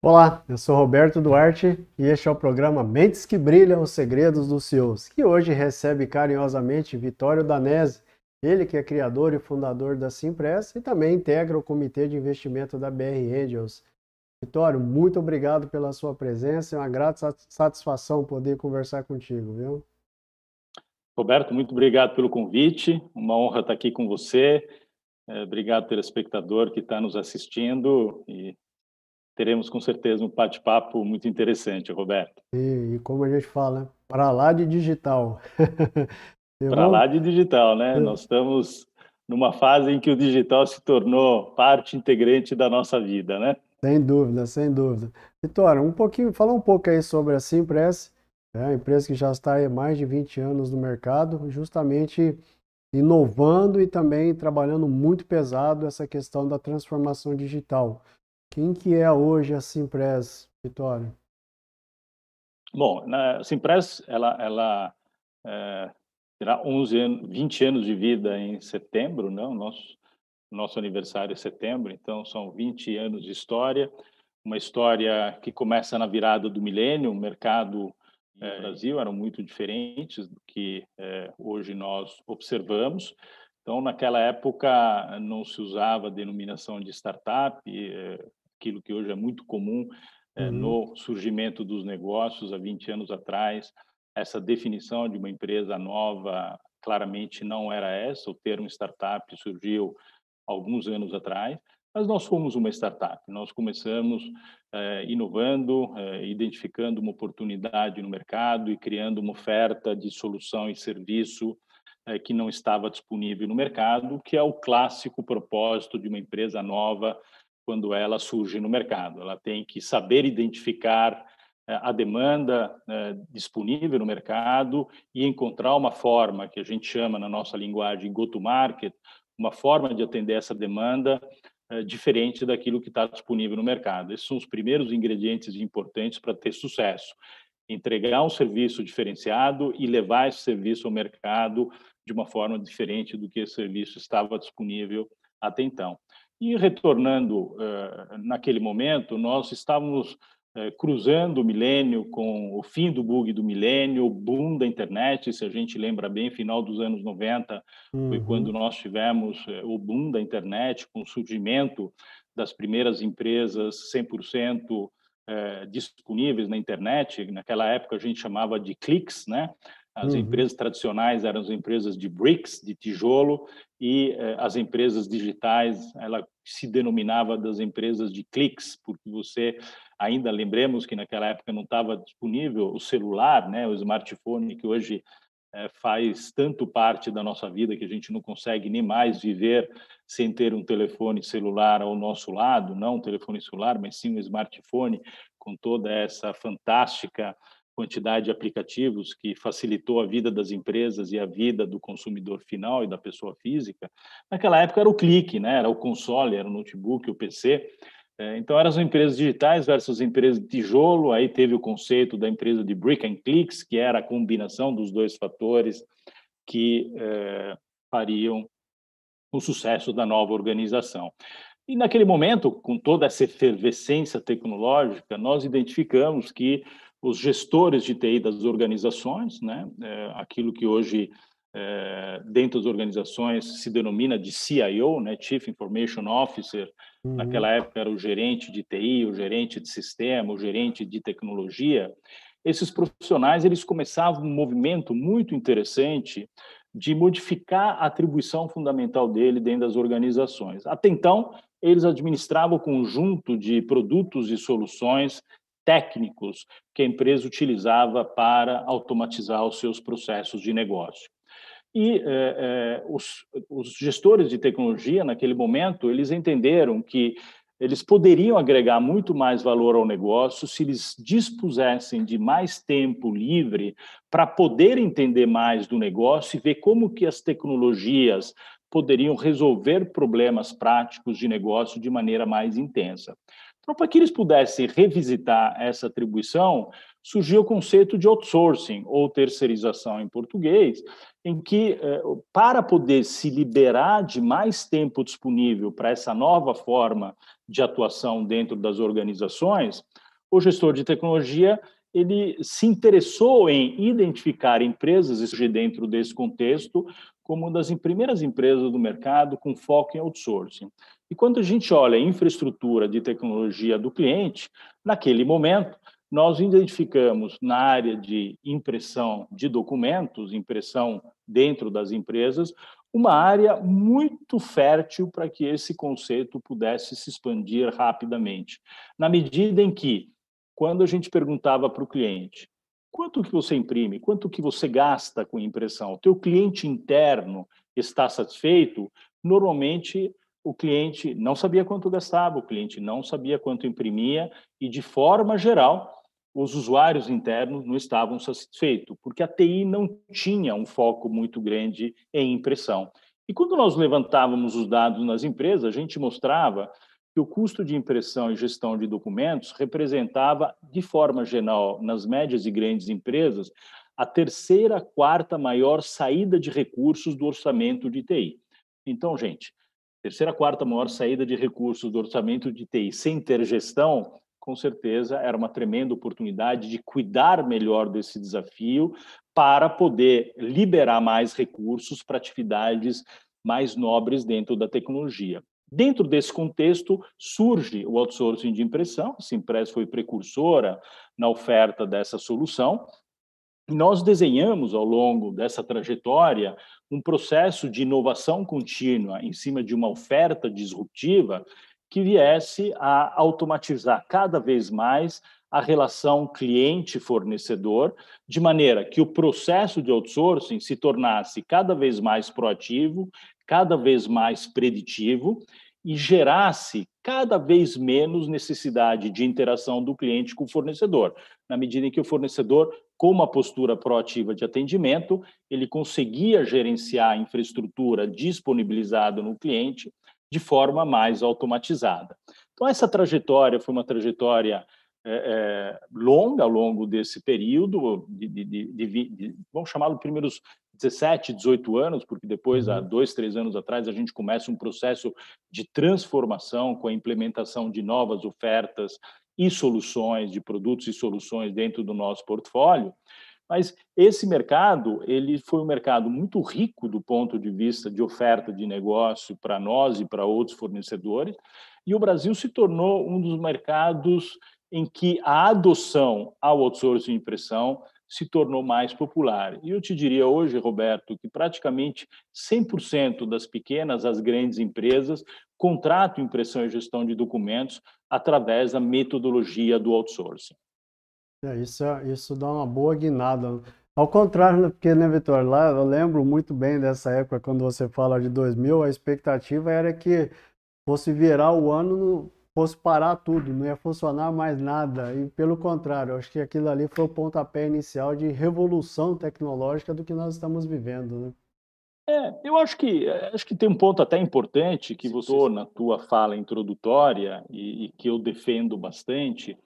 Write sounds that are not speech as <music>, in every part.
Olá, eu sou Roberto Duarte e este é o programa Mentes que Brilham os Segredos dos CEOs, que hoje recebe carinhosamente Vitório Danese, ele que é criador e fundador da Simpress e também integra o comitê de investimento da BR Angels. Vitório, muito obrigado pela sua presença, é uma grata satisfação poder conversar contigo, viu? Roberto, muito obrigado pelo convite, uma honra estar aqui com você, é, obrigado pelo espectador que está nos assistindo e teremos com certeza um bate-papo muito interessante, Roberto. E, e, como a gente fala, para lá de digital. <laughs> para lá de digital, né? É. Nós estamos numa fase em que o digital se tornou parte integrante da nossa vida, né? Sem dúvida, sem dúvida. Vitória, um pouquinho, fala um pouco aí sobre a Simpress, é uma empresa que já está há mais de 20 anos no mercado, justamente inovando e também trabalhando muito pesado essa questão da transformação digital. Quem que é hoje a Simpress, Vitória? Bom, a Simpress, ela, ela é, terá 11 anos, 20 anos de vida em setembro, não? Nosso, nosso aniversário é setembro, então são 20 anos de história, uma história que começa na virada do milênio, o mercado é, no Brasil eram muito diferentes do que é, hoje nós observamos. Então, naquela época, não se usava a denominação de startup, é, aquilo que hoje é muito comum é, no surgimento dos negócios há 20 anos atrás. Essa definição de uma empresa nova claramente não era essa, o termo startup surgiu alguns anos atrás, mas nós fomos uma startup. Nós começamos é, inovando, é, identificando uma oportunidade no mercado e criando uma oferta de solução e serviço que não estava disponível no mercado, que é o clássico propósito de uma empresa nova quando ela surge no mercado. Ela tem que saber identificar eh, a demanda eh, disponível no mercado e encontrar uma forma que a gente chama na nossa linguagem go-to-market, uma forma de atender essa demanda eh, diferente daquilo que está disponível no mercado. Esses são os primeiros ingredientes importantes para ter sucesso. Entregar um serviço diferenciado e levar esse serviço ao mercado de uma forma diferente do que esse serviço estava disponível até então. E retornando uh, naquele momento, nós estávamos uh, cruzando o milênio com o fim do bug do milênio, o boom da internet, se a gente lembra bem, final dos anos 90 uhum. foi quando nós tivemos uh, o boom da internet, com o surgimento das primeiras empresas 100% disponíveis na internet. Naquela época a gente chamava de cliques, né? As uhum. empresas tradicionais eram as empresas de bricks, de tijolo, e eh, as empresas digitais, ela se denominava das empresas de cliques, porque você ainda lembremos que naquela época não estava disponível o celular, né, o smartphone que hoje eh, faz tanto parte da nossa vida que a gente não consegue nem mais viver sem ter um telefone celular ao nosso lado, não um telefone celular, mas sim um smartphone com toda essa fantástica quantidade de aplicativos que facilitou a vida das empresas e a vida do consumidor final e da pessoa física. Naquela época era o clique, né? era o console, era o notebook, o PC. É, então, eram as empresas digitais versus as empresas de tijolo. Aí teve o conceito da empresa de brick and clicks, que era a combinação dos dois fatores que é, fariam o sucesso da nova organização. E naquele momento, com toda essa efervescência tecnológica, nós identificamos que os gestores de TI das organizações, né? É, aquilo que hoje é, dentro das organizações se denomina de CIO, né? Chief Information Officer. Uhum. Naquela época era o gerente de TI, o gerente de sistema, o gerente de tecnologia. esses profissionais eles começavam um movimento muito interessante de modificar a atribuição fundamental dele dentro das organizações. Até então, eles administravam o conjunto de produtos e soluções técnicos que a empresa utilizava para automatizar os seus processos de negócio. E é, é, os, os gestores de tecnologia, naquele momento, eles entenderam que eles poderiam agregar muito mais valor ao negócio se eles dispusessem de mais tempo livre para poder entender mais do negócio e ver como que as tecnologias poderiam resolver problemas práticos de negócio de maneira mais intensa. Então, para que eles pudessem revisitar essa atribuição, surgiu o conceito de outsourcing, ou terceirização em português, em que, eh, para poder se liberar de mais tempo disponível para essa nova forma de atuação dentro das organizações, o gestor de tecnologia ele se interessou em identificar empresas dentro desse contexto como uma das primeiras empresas do mercado com foco em outsourcing. E quando a gente olha a infraestrutura de tecnologia do cliente, naquele momento, nós identificamos na área de impressão de documentos, impressão dentro das empresas, uma área muito fértil para que esse conceito pudesse se expandir rapidamente. Na medida em que, quando a gente perguntava para o cliente, quanto que você imprime, quanto que você gasta com impressão, o teu cliente interno está satisfeito, normalmente o cliente não sabia quanto gastava, o cliente não sabia quanto imprimia e, de forma geral, os usuários internos não estavam satisfeitos, porque a TI não tinha um foco muito grande em impressão. E quando nós levantávamos os dados nas empresas, a gente mostrava que o custo de impressão e gestão de documentos representava, de forma geral, nas médias e grandes empresas, a terceira, quarta maior saída de recursos do orçamento de TI. Então, gente, terceira, quarta maior saída de recursos do orçamento de TI sem ter gestão com certeza era uma tremenda oportunidade de cuidar melhor desse desafio para poder liberar mais recursos para atividades mais nobres dentro da tecnologia. Dentro desse contexto, surge o outsourcing de impressão, a Simpress foi precursora na oferta dessa solução, nós desenhamos ao longo dessa trajetória um processo de inovação contínua em cima de uma oferta disruptiva que viesse a automatizar cada vez mais a relação cliente-fornecedor, de maneira que o processo de outsourcing se tornasse cada vez mais proativo, cada vez mais preditivo e gerasse cada vez menos necessidade de interação do cliente com o fornecedor, na medida em que o fornecedor, com uma postura proativa de atendimento, ele conseguia gerenciar a infraestrutura disponibilizada no cliente de forma mais automatizada. Então, essa trajetória foi uma trajetória é, é, longa ao longo desse período, de, de, de, de vamos chamá-lo primeiros 17, 18 anos, porque depois, há uhum. dois, três anos atrás, a gente começa um processo de transformação com a implementação de novas ofertas e soluções, de produtos e soluções dentro do nosso portfólio. Mas esse mercado, ele foi um mercado muito rico do ponto de vista de oferta de negócio para nós e para outros fornecedores, e o Brasil se tornou um dos mercados em que a adoção ao outsourcing de impressão se tornou mais popular. E eu te diria hoje, Roberto, que praticamente 100% das pequenas às grandes empresas contratam impressão e gestão de documentos através da metodologia do outsourcing. É, isso, é, isso dá uma boa guinada. Ao contrário, né, porque, né, Vitor, lá eu lembro muito bem dessa época, quando você fala de 2000, a expectativa era que fosse virar o ano, fosse parar tudo, não ia funcionar mais nada. E pelo contrário, acho que aquilo ali foi o pontapé inicial de revolução tecnológica do que nós estamos vivendo, né? É, eu acho que acho que tem um ponto até importante que você na tua fala introdutória e, e que eu defendo bastante,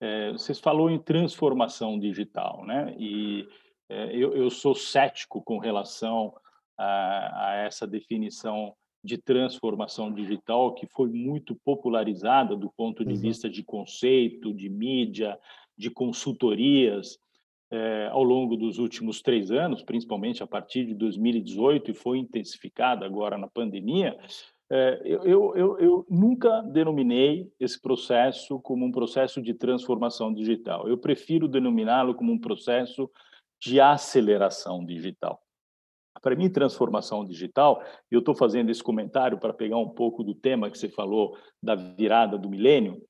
é, vocês falou em transformação digital, né? E é, eu, eu, sou cético com relação a, a, essa definição de transformação digital que foi muito popularizada do ponto de uhum. vista de conceito, de mídia, de consultorias é, ao longo dos últimos três anos, principalmente a partir de 2018 e foi intensificada agora na pandemia. É, eu, eu, eu, nunca denominei esse processo como um processo de transformação digital. Eu prefiro denominá-lo como um processo de aceleração digital. Para mim, transformação digital, eu estou fazendo esse comentário para pegar um pouco do tema que você falou da virada do milênio.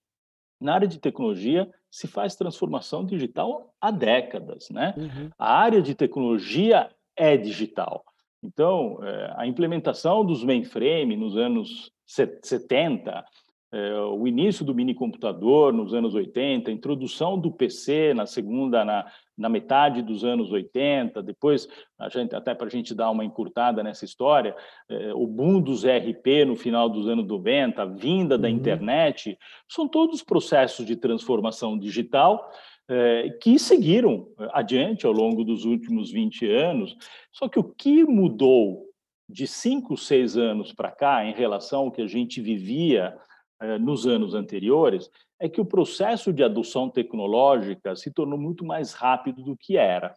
Na área de tecnologia, se faz transformação digital há décadas, né? Uhum. A área de tecnologia é digital. Então, é, a implementação dos mainframe nos anos 70, é, o início do minicomputador nos anos 80, a introdução do PC na segunda, na, na metade dos anos 80, depois, gente, até para a gente dar uma encurtada nessa história, é, o boom dos ERP no final dos anos 90, a vinda da uhum. internet, são todos processos de transformação digital é, que seguiram adiante ao longo dos últimos 20 anos. Só que o que mudou de cinco, seis anos para cá, em relação ao que a gente vivia é, nos anos anteriores, é que o processo de adoção tecnológica se tornou muito mais rápido do que era.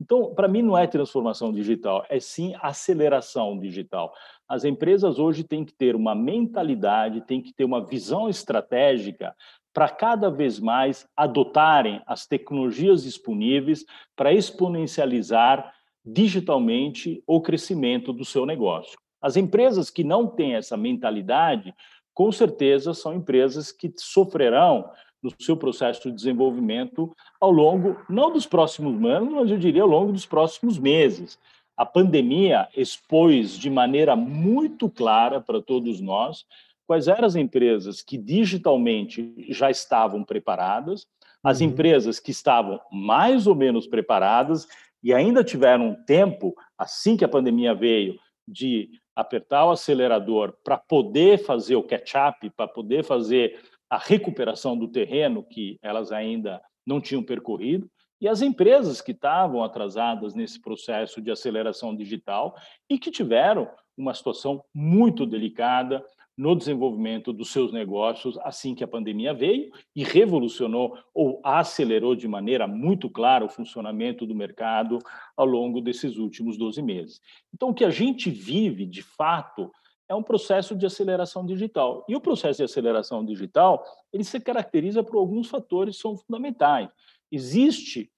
Então, para mim, não é transformação digital, é sim aceleração digital. As empresas hoje têm que ter uma mentalidade, têm que ter uma visão estratégica para cada vez mais adotarem as tecnologias disponíveis para exponencializar digitalmente o crescimento do seu negócio. As empresas que não têm essa mentalidade, com certeza são empresas que sofrerão no seu processo de desenvolvimento ao longo, não dos próximos anos, mas eu diria ao longo dos próximos meses. A pandemia expôs de maneira muito clara para todos nós quais eram as empresas que digitalmente já estavam preparadas, as uhum. empresas que estavam mais ou menos preparadas e ainda tiveram tempo, assim que a pandemia veio, de apertar o acelerador para poder fazer o catch-up, para poder fazer a recuperação do terreno que elas ainda não tinham percorrido, e as empresas que estavam atrasadas nesse processo de aceleração digital e que tiveram uma situação muito delicada, no desenvolvimento dos seus negócios assim que a pandemia veio e revolucionou ou acelerou de maneira muito clara o funcionamento do mercado ao longo desses últimos 12 meses. Então, o que a gente vive, de fato, é um processo de aceleração digital. E o processo de aceleração digital, ele se caracteriza por alguns fatores que são fundamentais. Existe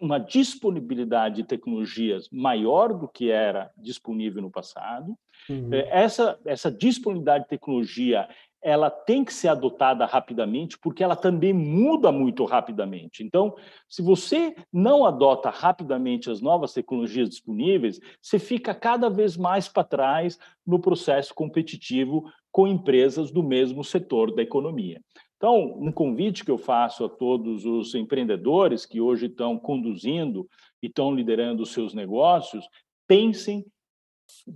uma disponibilidade de tecnologias maior do que era disponível no passado. Uhum. É, essa, essa disponibilidade de tecnologia ela tem que ser adotada rapidamente, porque ela também muda muito rapidamente. Então, se você não adota rapidamente as novas tecnologias disponíveis, você fica cada vez mais para trás no processo competitivo com empresas do mesmo setor da economia. Então, um convite que eu faço a todos os empreendedores que hoje estão conduzindo e estão liderando os seus negócios, pensem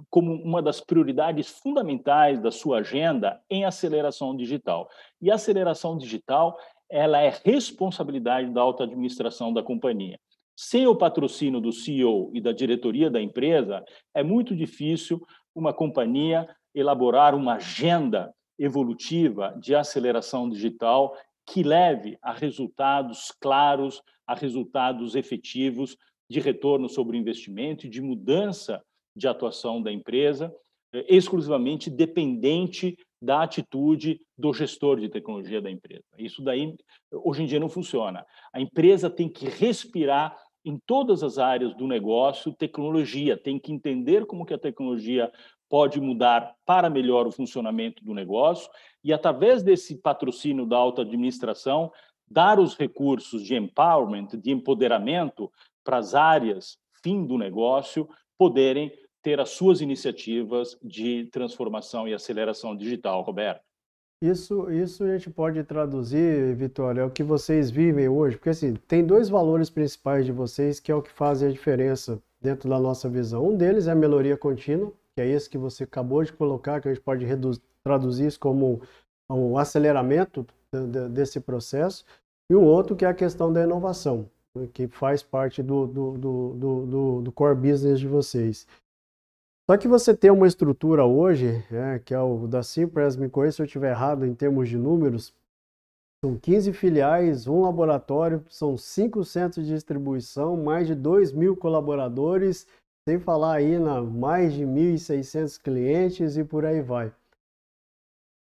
como uma das prioridades fundamentais da sua agenda em aceleração digital. E a aceleração digital, ela é responsabilidade da alta administração da companhia. Sem o patrocínio do CEO e da diretoria da empresa, é muito difícil uma companhia elaborar uma agenda evolutiva de aceleração digital que leve a resultados claros, a resultados efetivos de retorno sobre investimento e de mudança de atuação da empresa, eh, exclusivamente dependente da atitude do gestor de tecnologia da empresa. Isso daí, hoje em dia, não funciona. A empresa tem que respirar em todas as áreas do negócio tecnologia, tem que entender como que a tecnologia pode mudar para melhor o funcionamento do negócio e, através desse patrocínio da alta administração, dar os recursos de empowerment, de empoderamento para as áreas fim do negócio poderem ter as suas iniciativas de transformação e aceleração digital, Roberto. Isso, isso a gente pode traduzir, Vitória, é o que vocês vivem hoje, porque assim, tem dois valores principais de vocês que é o que fazem a diferença dentro da nossa visão. Um deles é a melhoria contínua, que é esse que você acabou de colocar, que a gente pode traduzir isso como um aceleramento desse processo, e o outro que é a questão da inovação, né, que faz parte do, do, do, do, do core business de vocês. Só que você tem uma estrutura hoje, é, que é o da Cipres, me conheça se eu estiver errado em termos de números, são 15 filiais, um laboratório, são cinco centros de distribuição, mais de 2 mil colaboradores, sem falar aí na mais de 1.600 clientes e por aí vai.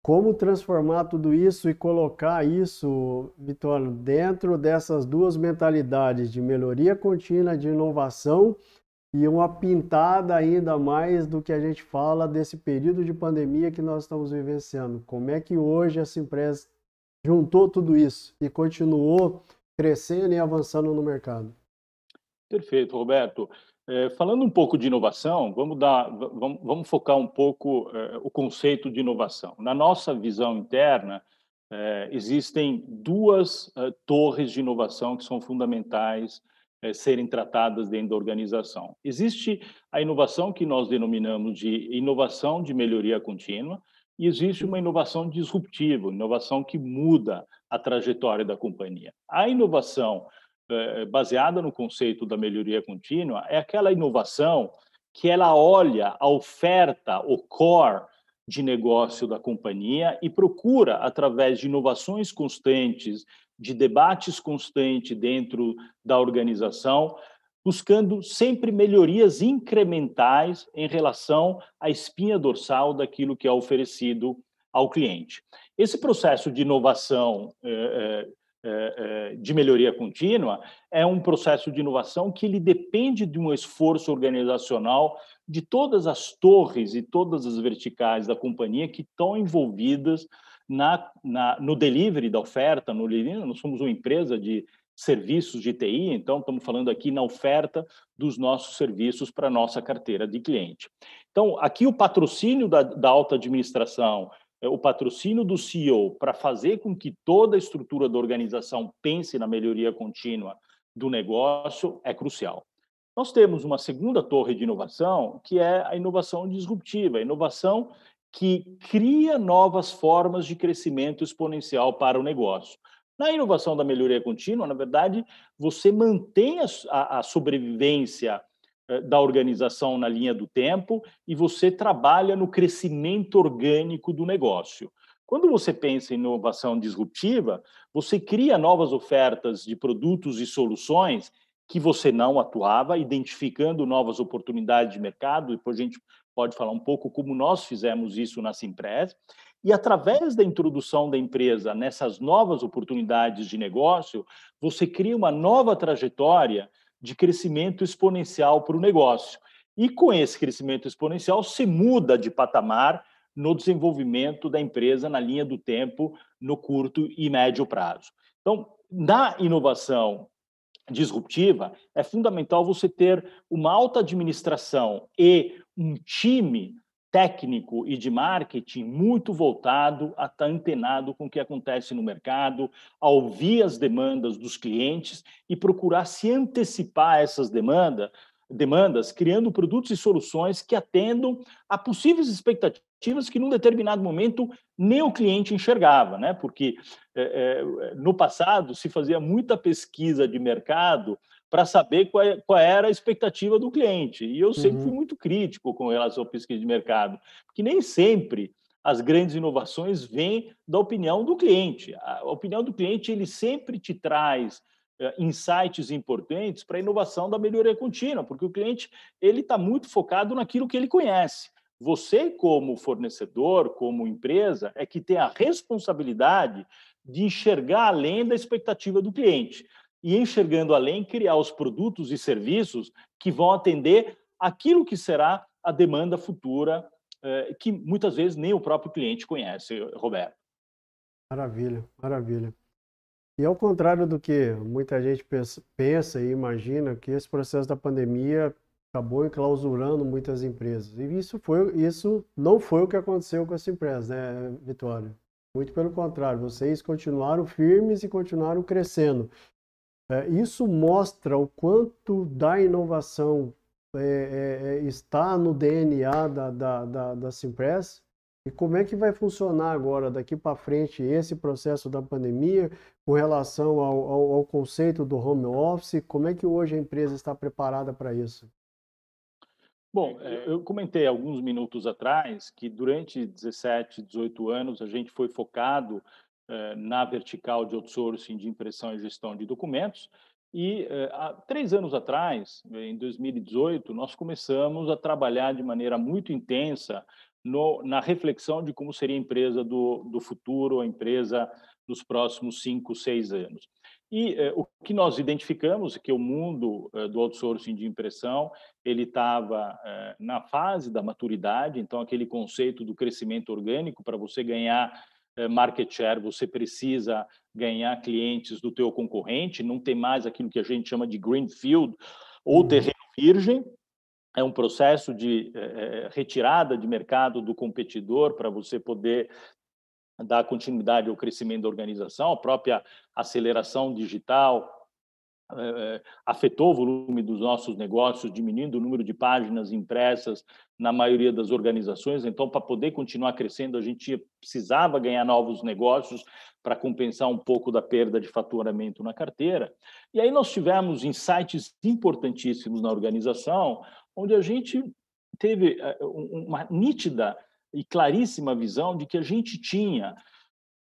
Como transformar tudo isso e colocar isso, Vitório, dentro dessas duas mentalidades de melhoria contínua, de inovação e uma pintada ainda mais do que a gente fala desse período de pandemia que nós estamos vivenciando. Como é que hoje essa empresa juntou tudo isso e continuou crescendo e avançando no mercado? Perfeito, Roberto. É, falando um pouco de inovação, vamos, dar, vamos, vamos focar um pouco é, o conceito de inovação. Na nossa visão interna, é, existem duas é, torres de inovação que são fundamentais é, serem tratadas dentro da organização. Existe a inovação que nós denominamos de inovação de melhoria contínua, e existe uma inovação disruptiva, inovação que muda a trajetória da companhia. A inovação baseada no conceito da melhoria contínua é aquela inovação que ela olha a oferta, o core de negócio da companhia e procura, através de inovações constantes, de debates constantes dentro da organização, buscando sempre melhorias incrementais em relação à espinha dorsal daquilo que é oferecido ao cliente. Esse processo de inovação é, é, de melhoria contínua é um processo de inovação que ele depende de um esforço organizacional de todas as torres e todas as verticais da companhia que estão envolvidas na, na, no delivery da oferta. No, nós somos uma empresa de serviços de TI, então estamos falando aqui na oferta dos nossos serviços para a nossa carteira de cliente. Então, aqui o patrocínio da, da alta administração, é, o patrocínio do CEO para fazer com que toda a estrutura da organização pense na melhoria contínua do negócio é crucial. Nós temos uma segunda torre de inovação, que é a inovação disruptiva, a inovação que cria novas formas de crescimento exponencial para o negócio. Na inovação da melhoria contínua, na verdade, você mantém a, a sobrevivência da organização na linha do tempo e você trabalha no crescimento orgânico do negócio. Quando você pensa em inovação disruptiva, você cria novas ofertas de produtos e soluções que você não atuava, identificando novas oportunidades de mercado, depois a gente pode falar um pouco como nós fizemos isso na Simpress, e através da introdução da empresa nessas novas oportunidades de negócio, você cria uma nova trajetória de crescimento exponencial para o negócio. E com esse crescimento exponencial, se muda de patamar no desenvolvimento da empresa na linha do tempo, no curto e médio prazo. Então, na inovação disruptiva, é fundamental você ter uma alta administração e um time técnico e de marketing muito voltado a estar antenado com o que acontece no mercado, a ouvir as demandas dos clientes e procurar se antecipar a essas demandas, demandas, criando produtos e soluções que atendam a possíveis expectativas que, num determinado momento, nem o cliente enxergava, né? Porque é, é, no passado se fazia muita pesquisa de mercado para saber qual, é, qual, era a expectativa do cliente. E eu sempre uhum. fui muito crítico com relação à pesquisa de mercado, porque nem sempre as grandes inovações vêm da opinião do cliente. A opinião do cliente ele sempre te traz uh, insights importantes para a inovação da melhoria contínua, porque o cliente ele está muito focado naquilo que ele conhece. Você, como fornecedor, como empresa, é que tem a responsabilidade de enxergar além da expectativa do cliente e enxergando além, criar os produtos e serviços que vão atender aquilo que será a demanda futura, eh, que muitas vezes nem o próprio cliente conhece, Roberto. Maravilha, maravilha. E ao contrário do que muita gente pensa e imagina, que esse processo da pandemia acabou enclausurando muitas empresas. E isso, foi, isso não foi o que aconteceu com essa empresa, né, Vitória? Muito pelo contrário, vocês continuaram firmes e continuaram crescendo. É, isso mostra o quanto da inovação é, é, é está no DNA da, da, da, da Simpress e como é que vai funcionar agora, daqui para frente, esse processo da pandemia com relação ao, ao, ao, conceito do home office? Como é que hoje a empresa está preparada para isso? Bom, eu comentei alguns minutos atrás que durante 17, 18 anos a gente foi focado na vertical de outsourcing de impressão e gestão de documentos. E eh, há três anos atrás, em 2018, nós começamos a trabalhar de maneira muito intensa no, na reflexão de como seria a empresa do, do futuro, a empresa dos próximos cinco, seis anos. E eh, o que nós identificamos é que o mundo eh, do outsourcing de impressão ele estava eh, na fase da maturidade, então aquele conceito do crescimento orgânico para você ganhar eh, market share, você precisa ganhar clientes do teu concorrente, não tem mais aquilo que a gente chama de greenfield ou uhum. terreno virgem, é um processo de é, retirada de mercado do competidor para você poder dar continuidade ao crescimento da organização, a própria aceleração digital afetou o volume dos nossos negócios, diminuindo o número de páginas impressas na maioria das organizações. Então, para poder continuar crescendo, a gente precisava ganhar novos negócios para compensar um pouco da perda de faturamento na carteira. E aí nós tivemos insights importantíssimos na organização, onde a gente teve eh, uma nítida e claríssima visão de que a gente tinha,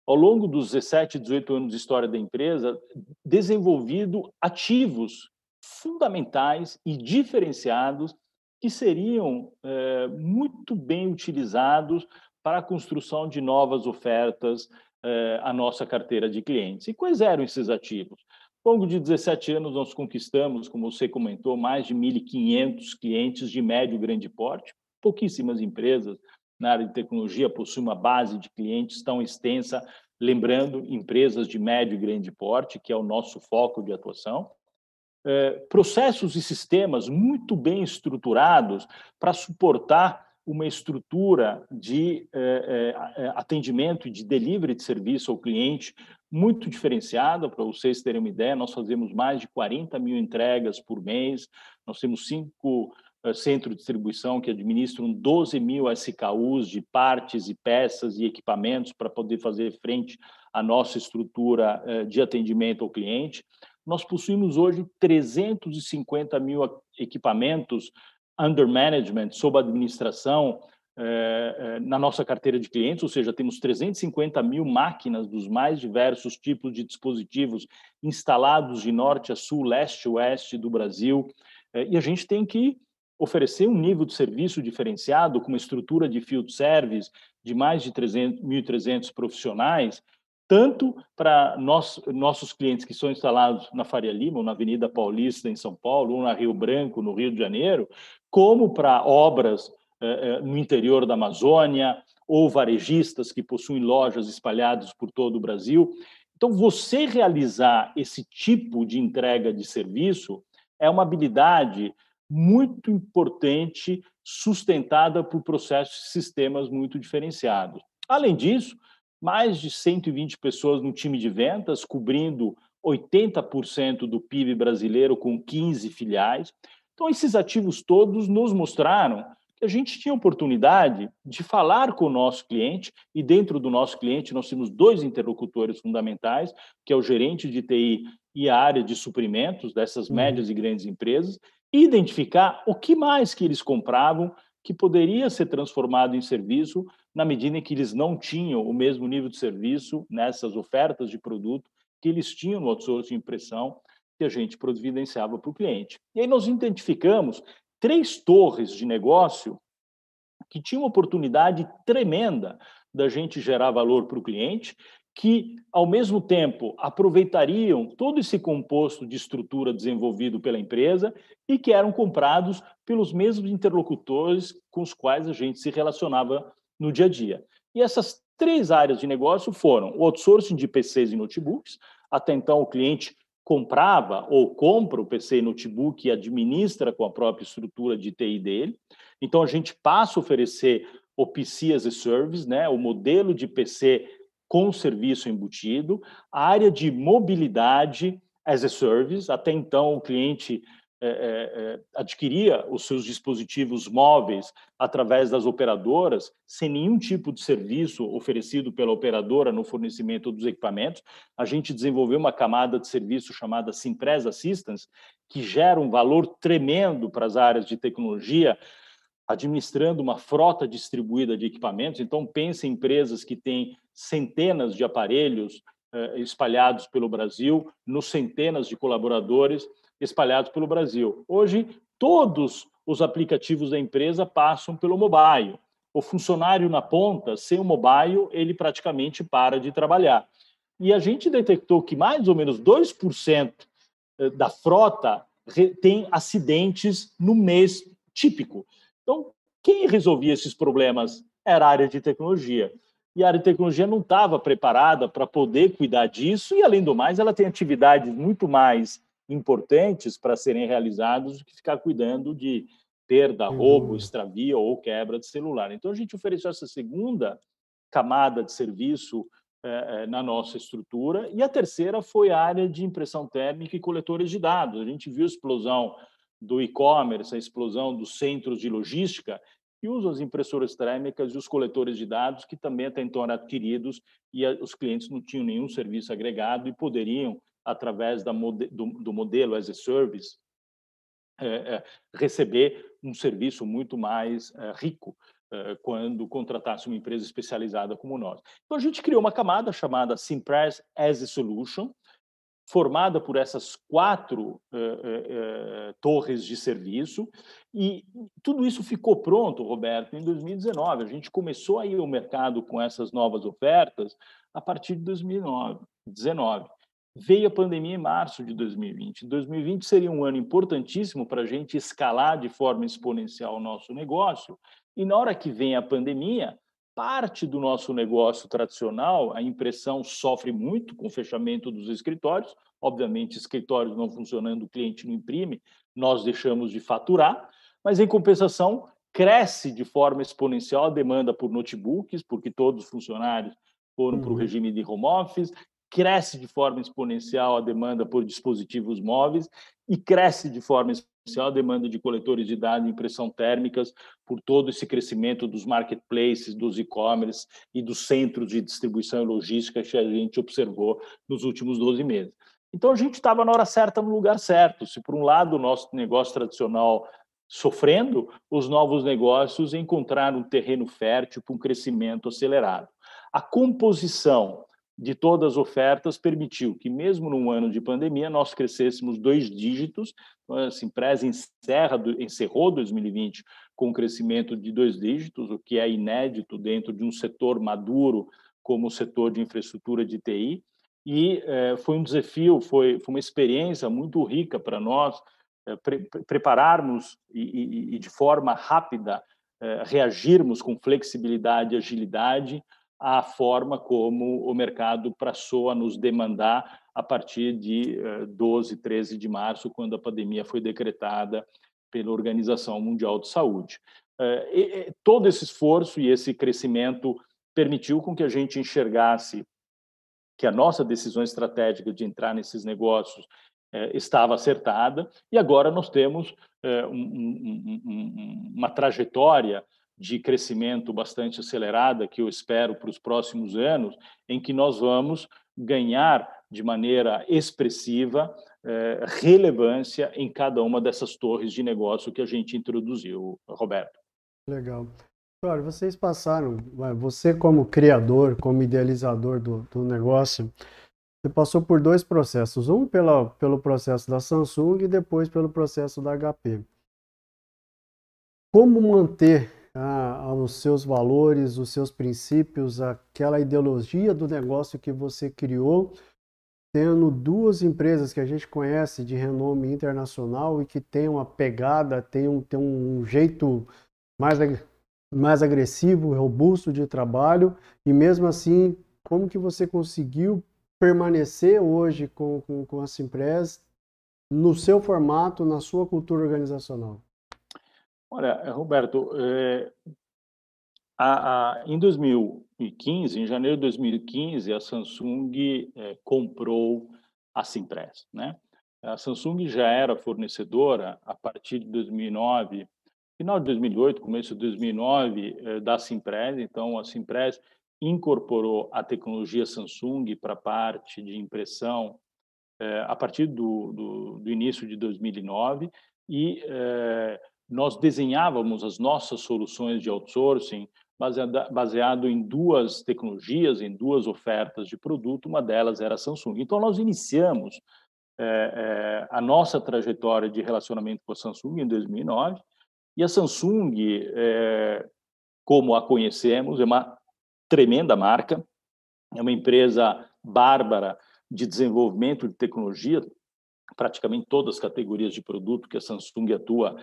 ao longo dos 17, 18 anos de história da empresa, desenvolvido ativos fundamentais e diferenciados que seriam é, muito bem utilizados para a construção de novas ofertas é, à nossa carteira de clientes. E quais eram esses ativos? Ao longo de 17 anos, nós conquistamos, como você comentou, mais de 1.500 clientes de médio e grande porte. Pouquíssimas empresas na área de tecnologia possuem uma base de clientes tão extensa, lembrando, empresas de médio e grande porte, que é o nosso foco de atuação. É, processos e sistemas muito bem estruturados para suportar uma estrutura de é, é, atendimento e de delivery de serviço ao cliente muito diferenciada. Para vocês terem uma ideia, nós fazemos mais de 40 mil entregas por mês, nós temos cinco uh, centros de distribuição que administram 12 mil SKUs de partes e peças e equipamentos para poder fazer frente à nossa estrutura uh, de atendimento ao cliente. Nós possuímos hoje 350 mil equipamentos under management, sob administração, eh, eh, na nossa carteira de clientes, ou seja, temos 350 mil máquinas dos mais diversos tipos de dispositivos instalados de norte a sul, leste a oeste do Brasil, eh, e a gente tem que oferecer um nível de serviço diferenciado, com uma estrutura de field service de mais de 1.300 profissionais, tanto para nós, nossos clientes que são instalados na Faria Lima, ou na Avenida Paulista, em São Paulo, ou na Rio Branco, no Rio de Janeiro, como para obras eh, eh, no interior da Amazônia, ou varejistas que possuem lojas espalhadas por todo o Brasil. Então, você realizar esse tipo de entrega de serviço é uma habilidade muito importante, sustentada por processos e sistemas muito diferenciados. Além disso, mais de 120 pessoas no time de vendas, cobrindo 80% do PIB brasileiro com 15 filiais. Então, esses ativos todos nos mostraram que a gente tinha oportunidade de falar com o nosso cliente, e dentro do nosso cliente nós temos dois interlocutores fundamentais, que é o gerente de TI e a área de suprimentos dessas uhum. médias e grandes empresas, identificar o que mais que eles compravam que poderia ser transformado em serviço na medida em que eles não tinham o mesmo nível de serviço nessas ofertas de produto que eles tinham no outsourcing de impressão que a gente providenciava para o cliente. E aí nós identificamos três torres de negócio que tinham uma oportunidade tremenda da gente gerar valor para o cliente, que, ao mesmo tempo, aproveitariam todo esse composto de estrutura desenvolvido pela empresa e que eram comprados pelos mesmos interlocutores com os quais a gente se relacionava no dia a dia. E essas três áreas de negócio foram o outsourcing de PCs e notebooks. Até então, o cliente comprava ou compra o PC e notebook e administra com a própria estrutura de TI dele. Então, a gente passa a oferecer o PC as a Service, né? o modelo de PC com serviço embutido, a área de mobilidade as a Service. Até então, o cliente é, é, adquiria os seus dispositivos móveis através das operadoras, sem nenhum tipo de serviço oferecido pela operadora no fornecimento dos equipamentos. A gente desenvolveu uma camada de serviço chamada Simpress Assistance, que gera um valor tremendo para as áreas de tecnologia, administrando uma frota distribuída de equipamentos. Então, pense em empresas que têm centenas de aparelhos eh, espalhados pelo Brasil, nos centenas de colaboradores espalhados pelo Brasil. Hoje, todos os aplicativos da empresa passam pelo mobile. o funcionário na ponta, sem o mobile, ele praticamente para de trabalhar. E a gente detectou que mais ou menos 2% eh, da frota tem acidentes no mês típico. Então, quem resolvia esses problemas era a área de tecnologia. E a área de tecnologia não estava preparada para poder cuidar disso, e, além do mais, ela tem atividades muito mais importantes para serem realizadas do que ficar cuidando de perda, roubo, extravia ou quebra de celular. Então, a gente ofereceu essa segunda camada de serviço é, na nossa estrutura. E a terceira foi a área de impressão térmica e coletores de dados. A gente viu a explosão do e-commerce, a explosão dos centros de logística, e usam as impressoras térmicas e os coletores de dados, que também até então eram adquiridos e os clientes não tinham nenhum serviço agregado e poderiam, através da, do, do modelo as a service, é, é, receber um serviço muito mais é, rico quando contratasse uma empresa especializada como nós. Então, a gente criou uma camada chamada Simpress as a Solution, formada por essas quatro uh, uh, uh, torres de serviço, e tudo isso ficou pronto, Roberto, em 2019. A gente começou a ir ao mercado com essas novas ofertas a partir de 2019. Veio a pandemia em março de 2020. 2020 seria um ano importantíssimo para a gente escalar de forma exponencial o nosso negócio, e na hora que vem a pandemia, parte do nosso negócio tradicional, a impressão sofre muito com o fechamento dos escritórios. Obviamente, escritórios não funcionando, o cliente não imprime, nós deixamos de faturar, mas em compensação, cresce de forma exponencial a demanda por notebooks, porque todos os funcionários foram uhum. para o regime de home office, cresce de forma exponencial a demanda por dispositivos móveis e cresce de forma exponencial a demanda de coletores de dados e impressão térmicas por todo esse crescimento dos marketplaces, dos e-commerce e dos centros de distribuição e logística que a gente observou nos últimos 12 meses. Então, a gente estava na hora certa, no lugar certo. Se, por um lado, o nosso negócio tradicional sofrendo, os novos negócios encontraram um terreno fértil para um crescimento acelerado. A composição de todas as ofertas permitiu que, mesmo num ano de pandemia, nós crescêssemos dois dígitos. Então, a encerra, encerrou 2020 com um crescimento de dois dígitos, o que é inédito dentro de um setor maduro como o setor de infraestrutura de TI. E eh, foi um desafio, foi, foi uma experiência muito rica para nós eh, pre prepararmos e, e, e, de forma rápida eh, reagirmos com flexibilidade e agilidade a forma como o mercado passou a nos demandar a partir de 12, eh, 13 de março, quando a pandemia foi decretada pela Organização Mundial de Saúde. Eh, todo esse esforço e esse crescimento permitiu com que a gente enxergasse que a nossa decisão estratégica de entrar nesses negócios eh, estava acertada e agora nós temos uma trajetória de crescimento bastante acelerada, que eu espero para os próximos anos, em que nós vamos ganhar de maneira expressiva eh, relevância em cada uma dessas torres de negócio que a gente introduziu, Roberto. Legal. Olha, vocês passaram, você como criador, como idealizador do, do negócio, você passou por dois processos, um pela, pelo processo da Samsung e depois pelo processo da HP. Como manter ah, os seus valores, os seus princípios, aquela ideologia do negócio que você criou, tendo duas empresas que a gente conhece de renome internacional e que tem uma pegada, tem um, tem um jeito mais, mais agressivo, robusto de trabalho, e mesmo assim, como que você conseguiu permanecer hoje com, com, com a Simpress no seu formato, na sua cultura organizacional? Olha, eh, Roberto, é, a, a, em 2015, em janeiro de 2015, a Samsung é, comprou a Simpress, né? A Samsung já era fornecedora a partir de 2009, final de 2008, começo de 2009, é, da Simpress. Então, a Simpress incorporou a tecnologia Samsung para a parte de impressão a partir do, do, do, início de 2009 e nós desenhávamos as nossas soluções de outsourcing baseado, em duas tecnologias, em duas ofertas de produto, uma delas era a Samsung. Então, nós iniciamos é, é, a nossa trajetória de relacionamento com a Samsung em 2009, e a Samsung, é, como a conhecemos, é uma tremenda marca, é uma empresa bárbara de desenvolvimento de tecnologia, praticamente todas as categorias de produto que a Samsung atua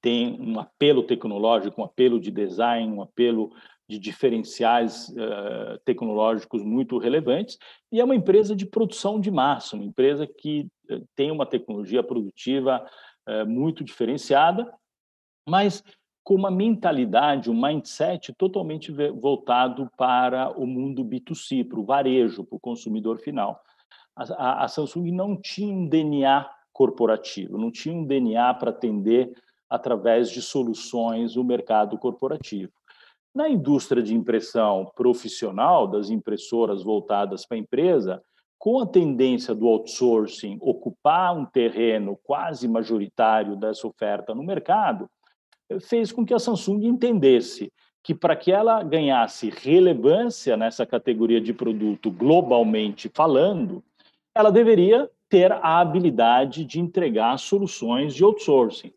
tem um apelo tecnológico, um apelo de design, um apelo de diferenciais uh, tecnológicos muito relevantes, e é uma empresa de produção de massa, uma empresa que uh, tem uma tecnologia produtiva uh, muito diferenciada, mas com uma mentalidade, um mindset totalmente voltado para o mundo B2C, para o varejo, para o consumidor final. A, a, a Samsung não tinha um DNA corporativo, não tinha um DNA para atender através de soluções o mercado corporativo. Na indústria de impressão profissional, das impressoras voltadas para a empresa, com a tendência do outsourcing ocupar um terreno quase majoritário dessa oferta no mercado, fez com que a Samsung entendesse que para que ela ganhasse relevância nessa categoria de produto globalmente falando, ela deveria ter a habilidade de entregar soluções de outsourcing.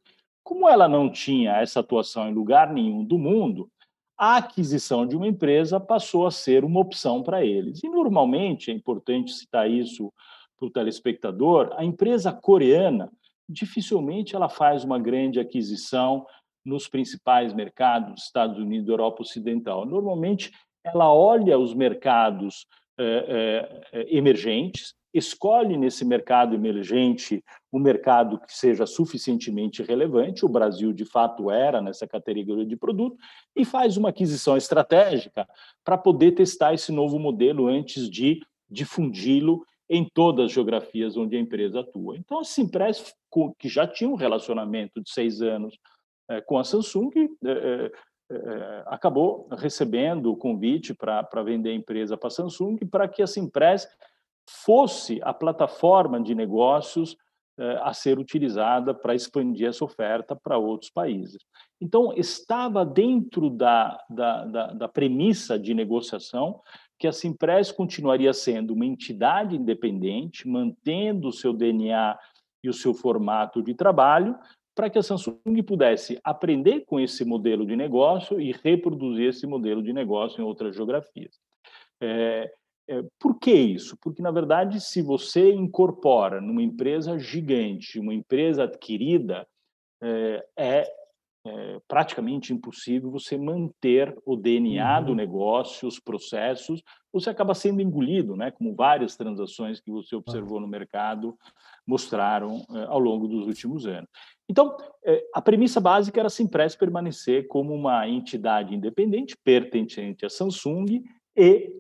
Como ela não tinha essa atuação em lugar nenhum do mundo, a aquisição de uma empresa passou a ser uma opção para eles. E, normalmente, é importante citar isso para o telespectador, a empresa coreana dificilmente ela faz uma grande aquisição nos principais mercados, Estados Unidos, Europa Ocidental. Normalmente, ela olha os mercados eh, eh, emergentes, escolhe nesse mercado emergente um mercado que seja suficientemente relevante, o Brasil de fato era nessa categoria de produto, e faz uma aquisição estratégica para poder testar esse novo modelo antes de difundi-lo em todas as geografias onde a empresa atua. Então, a Simpress, que já tinha um relacionamento de seis anos eh, com a Samsung, eh, eh, acabou recebendo o convite para vender a empresa para a Samsung para que a Simpress fosse a plataforma de negócios eh, a ser utilizada para expandir essa oferta para outros países. Então, estava dentro da, da, da, da premissa de negociação que a Simpress continuaria sendo uma entidade independente, mantendo o seu DNA e o seu formato de trabalho, para que a Samsung pudesse aprender com esse modelo de negócio e reproduzir esse modelo de negócio em outras geografias. É, é, por que isso? Porque, na verdade, se você incorpora numa empresa gigante, uma empresa adquirida, é, é, é praticamente impossível você manter o DNA uhum. do negócio, os processos, você acaba sendo engolido, né? como várias transações que você observou no mercado mostraram é, ao longo dos últimos anos. Então, é, a premissa básica era a Simpress permanecer como uma entidade independente, pertencente à Samsung e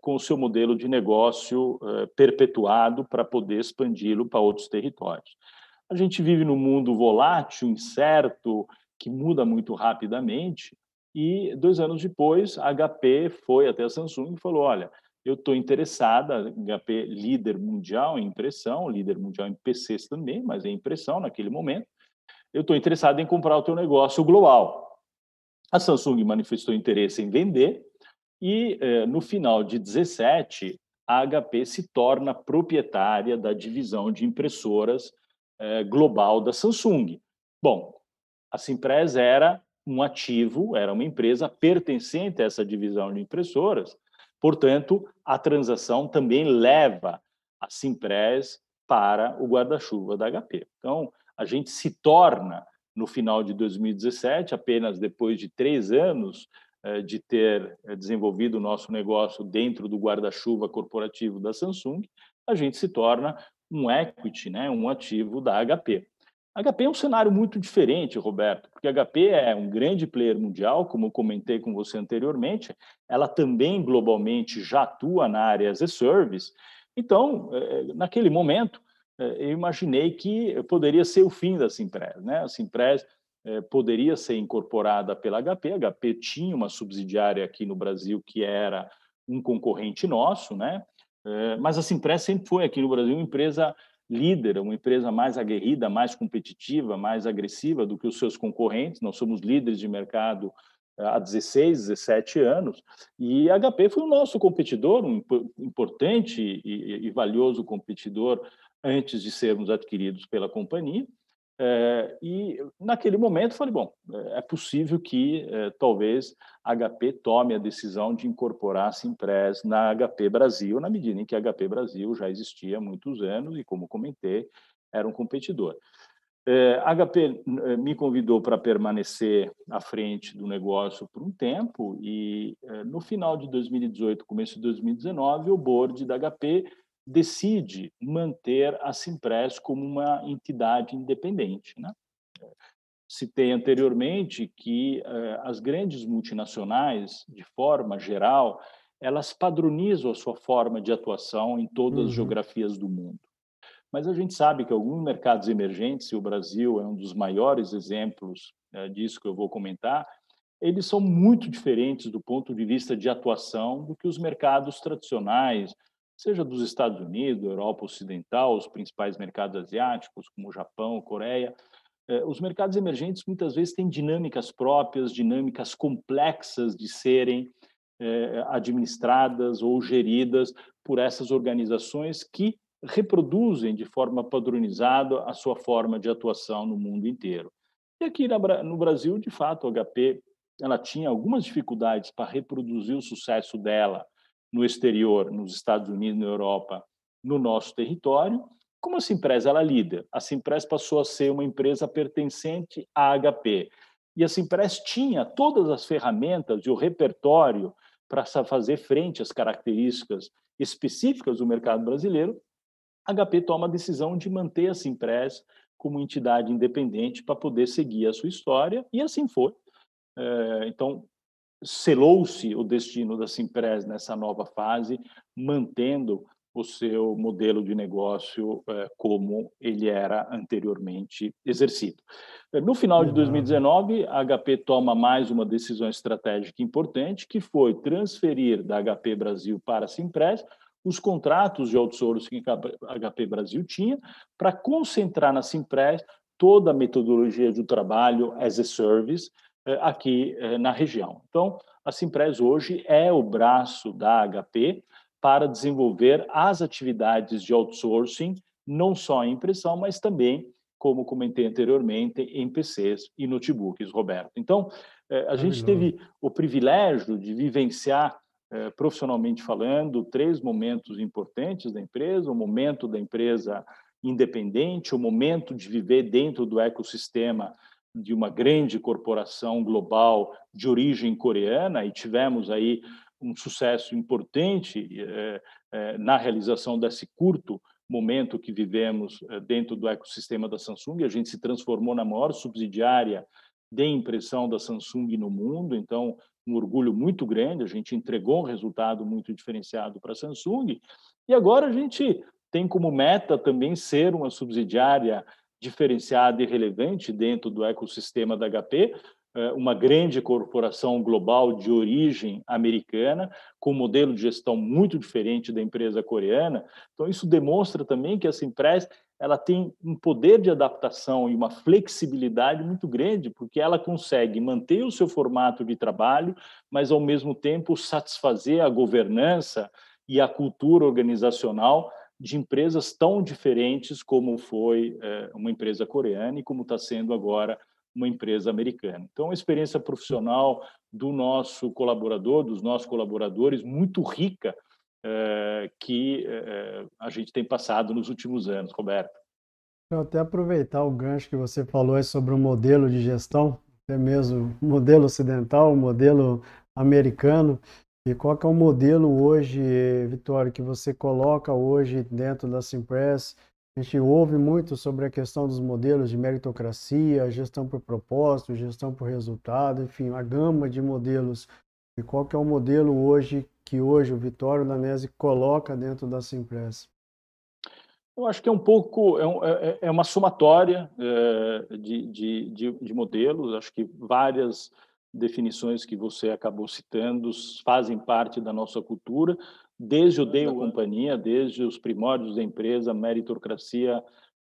com o seu modelo de negócio é, perpetuado para poder expandi-lo para outros territórios. A gente vive num mundo volátil, incerto, que muda muito rapidamente, e dois anos depois, a HP foi até a Samsung e falou: Olha, eu estou interessada, HP líder mundial em impressão, líder mundial em PCs também, mas em impressão naquele momento, eu estou interessado em comprar o teu negócio global. A Samsung manifestou interesse em vender, e eh, no final de 17, a HP se torna proprietária da divisão de impressoras eh, global da Samsung. Bom, a Simpress era um ativo, era uma empresa pertencente a essa divisão de impressoras, portanto, a transação também leva a Simpress para o guarda-chuva da HP. Então, a gente se torna, no final de 2017, apenas depois de três anos de ter eh, desenvolvido o nosso negócio dentro do guarda-chuva corporativo da Samsung, a gente se torna um equity, né, um ativo da HP. A HP é um cenário muito diferente, Roberto, porque a HP é um grande player mundial, como eu comentei com você anteriormente, ela também globalmente já atua na área as a service. Então, eh, naquele momento, eu imaginei que poderia ser o fim da Simpress. Né? A Simpress poderia ser incorporada pela HP. A HP tinha uma subsidiária aqui no Brasil que era um concorrente nosso, né? Eh, mas a Simpress sempre foi aqui no Brasil uma empresa líder, uma empresa mais aguerrida, mais competitiva, mais agressiva do que os seus concorrentes. Nós somos líderes de mercado eh, há 16, 17 anos, e a HP foi o nosso competidor, um importante e, e valioso competidor antes de sermos adquiridos pela companhia. É, e naquele momento falei, bom, é possível que é, talvez a HP tome a decisão de incorporar a Simpress na HP Brasil, na medida em que a HP Brasil já existia há muitos anos e, como comentei, era um competidor. É, a HP me convidou para permanecer à frente do negócio por um tempo e no final de 2018, começo de 2019, o board da HP decide manter a Simpress como uma entidade independente. Né? Citei anteriormente que eh, as grandes multinacionais, de forma geral, elas padronizam a sua forma de atuação em todas uhum. as geografias do mundo. Mas a gente sabe que alguns mercados emergentes, e o Brasil é um dos maiores exemplos eh, disso que eu vou comentar, eles são muito diferentes do ponto de vista de atuação do que os mercados tradicionais, seja dos Estados Unidos, Europa Ocidental, os principais mercados asiáticos, como Japão, Coreia. Eh, os mercados emergentes muitas vezes têm dinâmicas próprias, dinâmicas complexas de serem eh, administradas ou geridas por essas organizações que reproduzem de forma padronizada a sua forma de atuação no mundo inteiro. E aqui no Brasil, de fato, a HP ela tinha algumas dificuldades para reproduzir o sucesso dela no exterior, nos Estados Unidos, na Europa, no nosso território. Como a Simpress ela líder, a Simpress passou a ser uma empresa pertencente à HP. E a Simpress tinha todas as ferramentas e o repertório para fazer frente às características específicas do mercado brasileiro. A HP toma a decisão de manter a Simpress como entidade independente para poder seguir a sua história, e assim foi. É, então, selou-se o destino da Simpress nessa nova fase, mantendo o seu modelo de negócio eh, como ele era anteriormente exercido. No final de 2019, a HP toma mais uma decisão estratégica importante, que foi transferir da HP Brasil para a Simpress os contratos de outsourcing que a HP Brasil tinha, para concentrar na Simpress toda a metodologia do trabalho as a service, eh, aqui eh, na região. Então, a Simpress hoje é o braço da HP para desenvolver as atividades de outsourcing, não só em impressão, mas também, como comentei anteriormente, em PCs e notebooks, Roberto. Então, eh, a gente teve o privilégio de vivenciar, profissionalmente falando, três momentos importantes da empresa: o momento da empresa independente, o momento de viver dentro do ecossistema de uma grande corporação global de origem coreana e tivemos aí um sucesso importante é, é, na realização desse curto momento que vivemos é, dentro do ecossistema da Samsung. A gente se transformou na maior subsidiária de impressão da Samsung no mundo, então um orgulho muito grande. A gente entregou um resultado muito diferenciado para a Samsung e agora a gente tem como meta também ser uma subsidiária diferenciada e relevante dentro do ecossistema da HP, é, uma grande corporação global de origem americana, com um modelo de gestão muito diferente da empresa coreana. Então, isso demonstra também que essa empresa ela tem um poder de adaptação e uma flexibilidade muito grande, porque ela consegue manter o seu formato de trabalho, mas, ao mesmo tempo, satisfazer a governança e a cultura organizacional de empresas tão diferentes como foi é, uma empresa coreana e como está sendo agora uma empresa americana. Então, a experiência profissional do nosso colaborador, dos nossos colaboradores, muito rica, é, que é, a gente tem passado nos últimos anos, Roberto. Eu até aproveitar o gancho que você falou sobre o modelo de gestão, até mesmo modelo ocidental, modelo americano. E qual é o modelo hoje, Vitório, que você coloca hoje dentro da Simpress? A gente ouve muito sobre a questão dos modelos de meritocracia, gestão por propósito, gestão por resultado, enfim, a gama de modelos. E qual é o modelo hoje que hoje o Vitório Danese coloca dentro da Simpress? Eu acho que é um pouco, é, um, é, é uma somatória é, de, de, de, de modelos, acho que várias definições que você acabou citando fazem parte da nossa cultura, desde o Dei Companhia, desde os primórdios da empresa, a meritocracia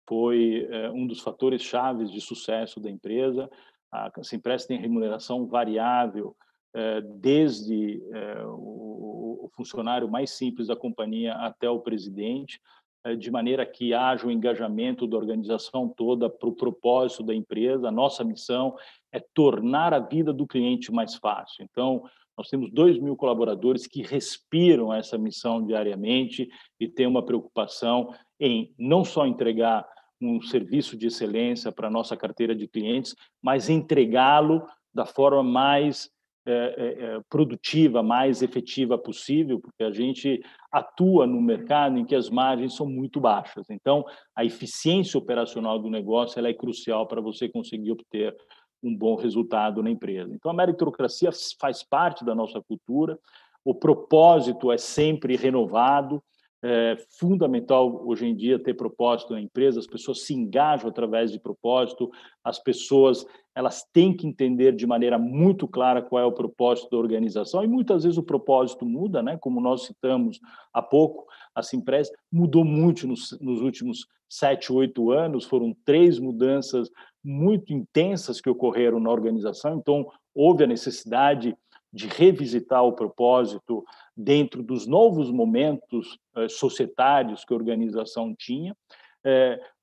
foi é, um dos fatores chaves de sucesso da empresa. A Simpress tem remuneração variável, é, desde é, o, o funcionário mais simples da companhia até o presidente. de maneira que haja o engajamento da organização toda para o propósito da empresa. A nossa missão é tornar a vida do cliente mais fácil. Então, nós temos 2 mil colaboradores que respiram essa missão diariamente e têm uma preocupação em não só entregar um serviço de excelência para a nossa carteira de clientes, mas entregá-lo da forma mais é, é, produtiva, mais efetiva possível, porque a gente atua no mercado em que as margens são muito baixas. Então, a eficiência operacional do negócio ela é crucial para você conseguir obter um bom resultado na empresa. Então, a meritocracia faz parte da nossa cultura, o propósito é sempre renovado, é fundamental hoje em dia ter propósito na empresa, as pessoas se engajam através de propósito, as pessoas elas têm que entender de maneira muito clara qual é o propósito da organização, e muitas vezes o propósito muda, né? como nós citamos há pouco, a Simpress mudou muito nos, nos últimos sete, oito anos, foram três mudanças muito intensas que ocorreram na organização, então houve a necessidade de revisitar o propósito dentro dos novos momentos eh, societários que a organização tinha.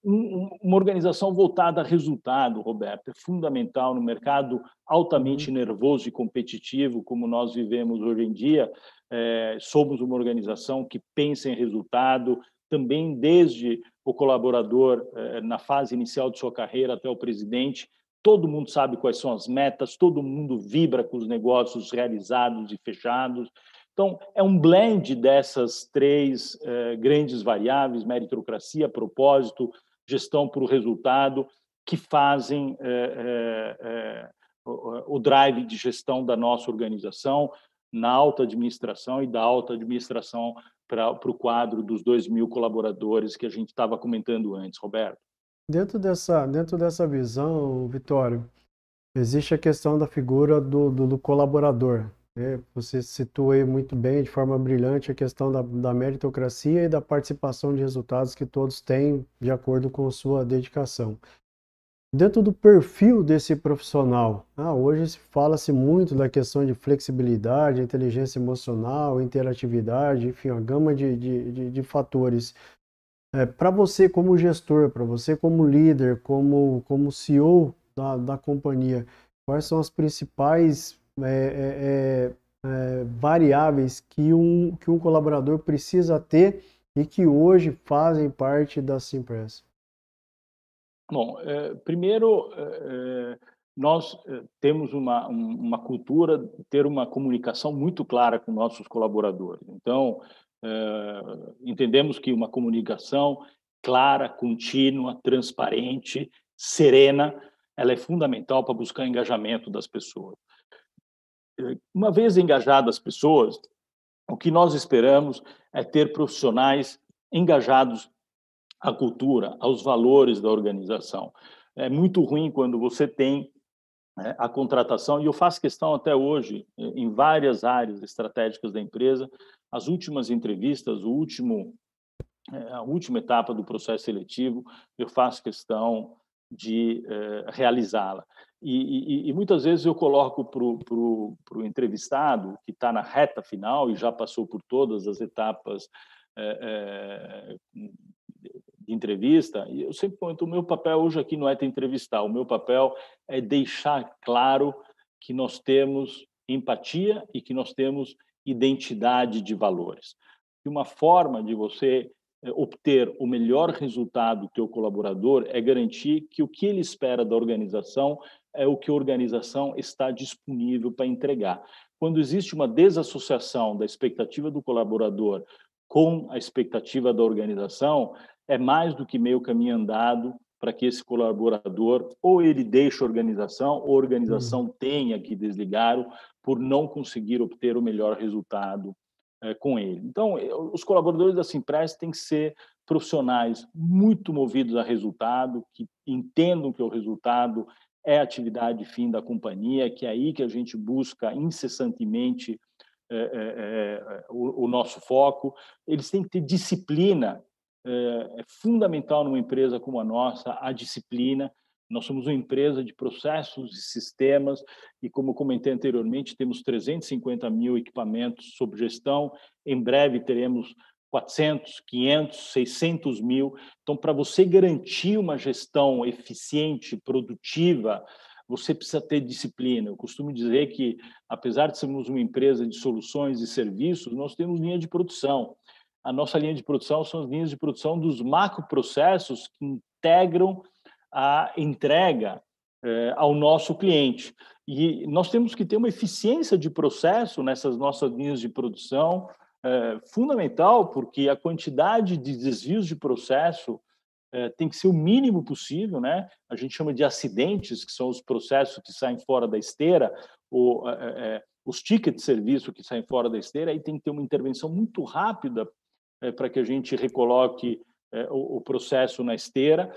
Um, uma organização voltada a resultado, Roberto, é fundamental no mercado altamente uhum. nervoso e competitivo como nós vivemos hoje em dia. É, somos uma organização que pensa em resultado, também desde o colaborador é, na fase inicial de sua carreira até o presidente, todo mundo sabe quais são as metas, todo mundo vibra com os negócios realizados e fechados. Então, é um blend dessas três eh, grandes variáveis, meritocracia, propósito, gestão por resultado, que fazem eh, eh, o, o drive de gestão da nossa organização na alta administração e da alta administração para o quadro dos 2 mil colaboradores que a gente estava comentando antes, Roberto. Dentro dessa, dentro dessa visão, Vitório, existe a questão da figura do, do, do colaborador. Né? Você citou aí muito bem, de forma brilhante, a questão da, da meritocracia e da participação de resultados que todos têm de acordo com sua dedicação. Dentro do perfil desse profissional, ah, hoje fala-se muito da questão de flexibilidade, inteligência emocional, interatividade, enfim, uma gama de, de, de, de fatores. É, para você como gestor, para você como líder, como, como CEO da, da companhia, quais são as principais é, é, é, variáveis que um, que um colaborador precisa ter e que hoje fazem parte da Simpress? Bom, é, primeiro, é, nós temos uma, uma cultura de ter uma comunicação muito clara com nossos colaboradores. Então, entendemos que uma comunicação clara, contínua, transparente, serena, ela é fundamental para buscar engajamento das pessoas. Uma vez engajadas as pessoas, o que nós esperamos é ter profissionais engajados à cultura, aos valores da organização. É muito ruim quando você tem né, a contratação, e eu faço questão até hoje, em várias áreas estratégicas da empresa, as últimas entrevistas, o último, é, a última etapa do processo seletivo, eu faço questão de é, realizá-la. E, e, e, muitas vezes eu coloco para o entrevistado, que está na reta final e já passou por todas as etapas é, de entrevista, e eu sempre comento, o meu papel hoje aqui não é te entrevistar, o meu papel é deixar claro que nós temos empatia e que nós temos identidade de valores. E uma forma de você eh, obter o melhor resultado do teu colaborador é garantir que o que ele espera da organização é o que a organização está disponível para entregar. Quando existe uma desassociação da expectativa do colaborador com a expectativa da organização, é mais do que meio caminho andado para que esse colaborador ou ele deixe a organização, ou a organização uhum. tenha que desligá-lo por não conseguir obter o melhor resultado é, com ele. Então, os colaboradores da Simpress têm que ser profissionais muito movidos a resultado, que entendam que o resultado é a atividade fim da companhia, que é aí que a gente busca incessantemente é, é, o, o, nosso foco. Eles têm que ter disciplina é, é fundamental numa empresa como a nossa, a disciplina. Nós somos uma empresa de processos e sistemas, e como comentei anteriormente, temos 350 mil equipamentos sob gestão. Em breve teremos 400, 500, 600 mil. Então, para você garantir uma gestão eficiente, produtiva, você precisa ter disciplina. Eu costumo dizer que, apesar de sermos uma empresa de soluções e serviços, nós temos linha de produção. A nossa linha de produção são as linhas de produção dos macroprocessos que integram a entrega eh, ao nosso cliente. E nós temos que ter uma eficiência de processo nessas nossas linhas de produção, é, fundamental, porque a quantidade de desvios de processo é, tem que ser o mínimo possível, né? A gente chama de acidentes, que são os processos que saem fora da esteira, ou os tickets de serviço que saem fora da esteira, aí tem que ter uma intervenção muito rápida para que a gente recoloque o, o, processo na esteira,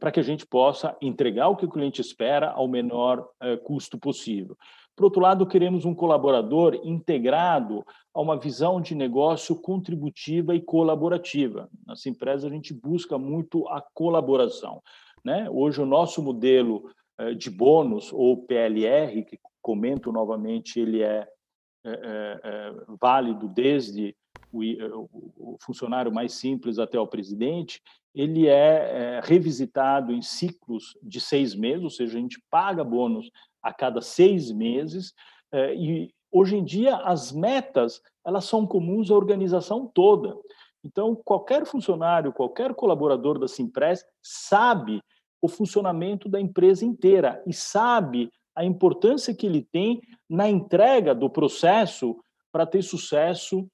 para que a gente possa entregar o que o cliente espera ao menor custo possível. Por outro lado, queremos um colaborador integrado a uma visão de negócio contributiva e colaborativa. Nessa empresa, a gente busca muito a colaboração. Né? Hoje, o nosso modelo de bônus, ou PLR, que comento novamente, ele é, é, é, é válido desde o, o, funcionário mais simples até o presidente, ele é, é revisitado em ciclos de seis meses, ou seja, a gente paga bônus a cada seis meses. Eh, e hoje em dia as metas elas são comuns à organização toda. Então qualquer funcionário, qualquer colaborador da Simpress sabe o funcionamento da empresa inteira e sabe a importância que ele tem na entrega do processo para ter sucesso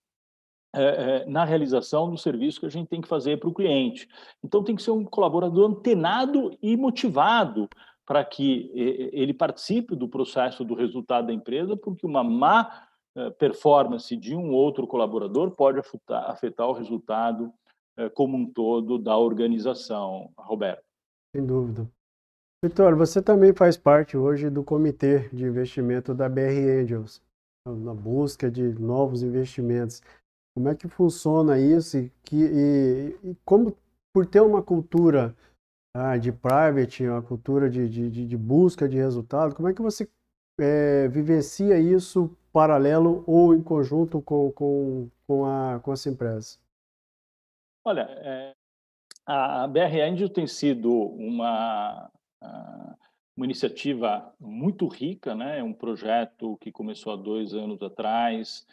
é, na realização do serviço que a gente tem que fazer para o cliente. Então, tem que ser um colaborador antenado e motivado para que ele participe do processo do resultado da empresa, porque uma má eh, performance de um outro colaborador pode afetar, o resultado como um todo da organização, Roberto. Sem dúvida. Vitor, você também faz parte hoje do comitê de investimento da BR Angels, na busca de novos investimentos. Como é que funciona isso e, que, e, e como, por ter uma cultura ah, de private, uma cultura de, de, de, busca de resultado, como é que você é, vivencia isso paralelo ou em conjunto com, com, com, a, com essa empresa? Olha, é, a BR Angel tem sido uma, uma iniciativa muito rica, né? É um projeto que começou há dois anos atrás,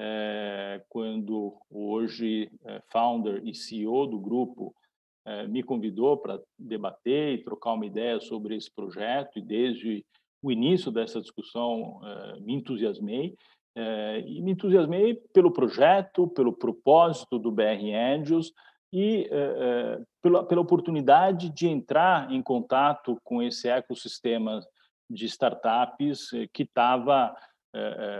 é, quando hoje é founder e CEO do grupo eh, me convidou para debater e trocar uma ideia sobre esse projeto e desde o início dessa discussão me entusiasmei e me entusiasmei pelo projeto, pelo propósito do BR Angels e pela, pela oportunidade de entrar em contato com esse ecossistema de startups que estava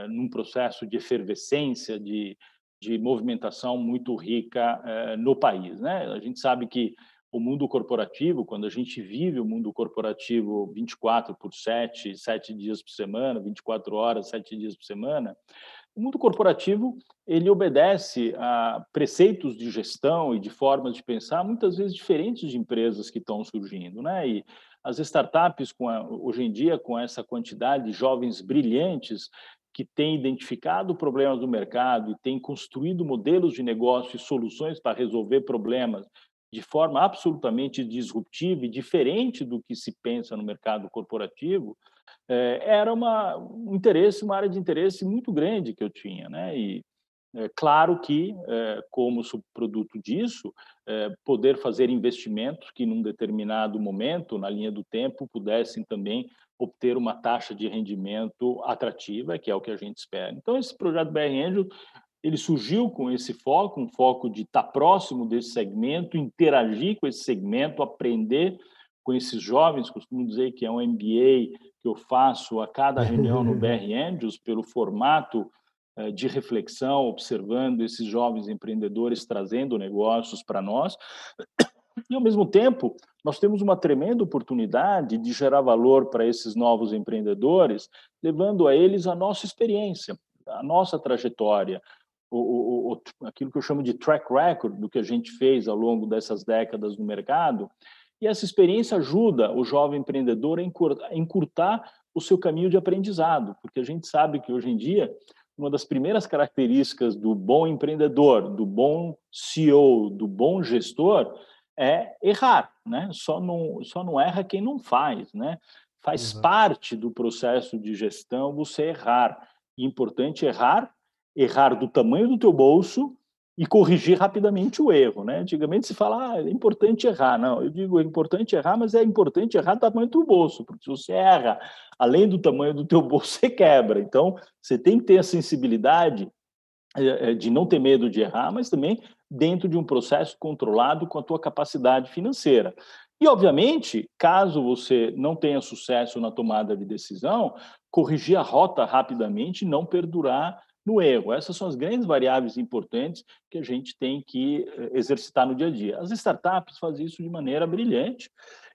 num processo de efervescência, de de movimentação muito rica eh, no país. Né? A gente sabe que o mundo corporativo, quando a gente vive o mundo corporativo 24 por 7, 7 dias por semana, 24 horas, 7 dias por semana, o mundo corporativo ele obedece a preceitos de gestão e de formas de pensar muitas vezes diferentes de empresas que estão surgindo, né? E as startups com a, hoje em dia com essa quantidade de jovens brilhantes que tem identificado problemas do mercado e tem construído modelos de negócio e soluções para resolver problemas de forma absolutamente disruptiva e diferente do que se pensa no mercado corporativo, eh, era uma, um interesse, uma área de interesse muito grande que eu tinha, né? E é claro que, é, como subproduto disso, é, poder fazer investimentos que, num determinado momento, na linha do tempo, pudessem também obter uma taxa de rendimento atrativa, que é o que a gente espera. Então, esse projeto BR Angel, ele surgiu com esse foco, um foco de estar próximo desse segmento, interagir com esse segmento, aprender com esses jovens, costumo dizer que é um MBA que eu faço a cada reunião no <laughs> BR Angels, pelo formato de reflexão, observando esses jovens empreendedores trazendo negócios para nós. E, ao mesmo tempo, nós temos uma tremenda oportunidade de gerar valor para esses novos empreendedores, levando a eles a nossa experiência, a nossa trajetória, o, o, o, aquilo que eu chamo de track record do que a gente fez ao longo dessas décadas no mercado. E essa experiência ajuda o jovem empreendedor a encurtar o seu caminho de aprendizado, porque a gente sabe que hoje em dia uma das primeiras características do bom empreendedor, do bom CEO, do bom gestor é errar, né? Só não, só não erra quem não faz, né? Faz uhum. parte do processo de gestão você errar. E importante errar, errar do tamanho do teu bolso e corrigir rapidamente o erro, né? Antigamente se fala, ah, é importante errar. Não, eu digo, é importante errar, mas é importante errar do tamanho do bolso, porque se você erra além do tamanho do teu <laughs> bolso, você quebra. Então, você tem que ter a sensibilidade é, é, de não ter medo de errar, mas também dentro de um processo controlado com a tua capacidade financeira. E, obviamente, caso você não tenha sucesso na tomada de decisão, corrigir a rota rapidamente e não perdurar no erro. Essas são as grandes variáveis importantes que a gente tem que eh, exercitar no dia a dia. As startups fazem isso de maneira brilhante.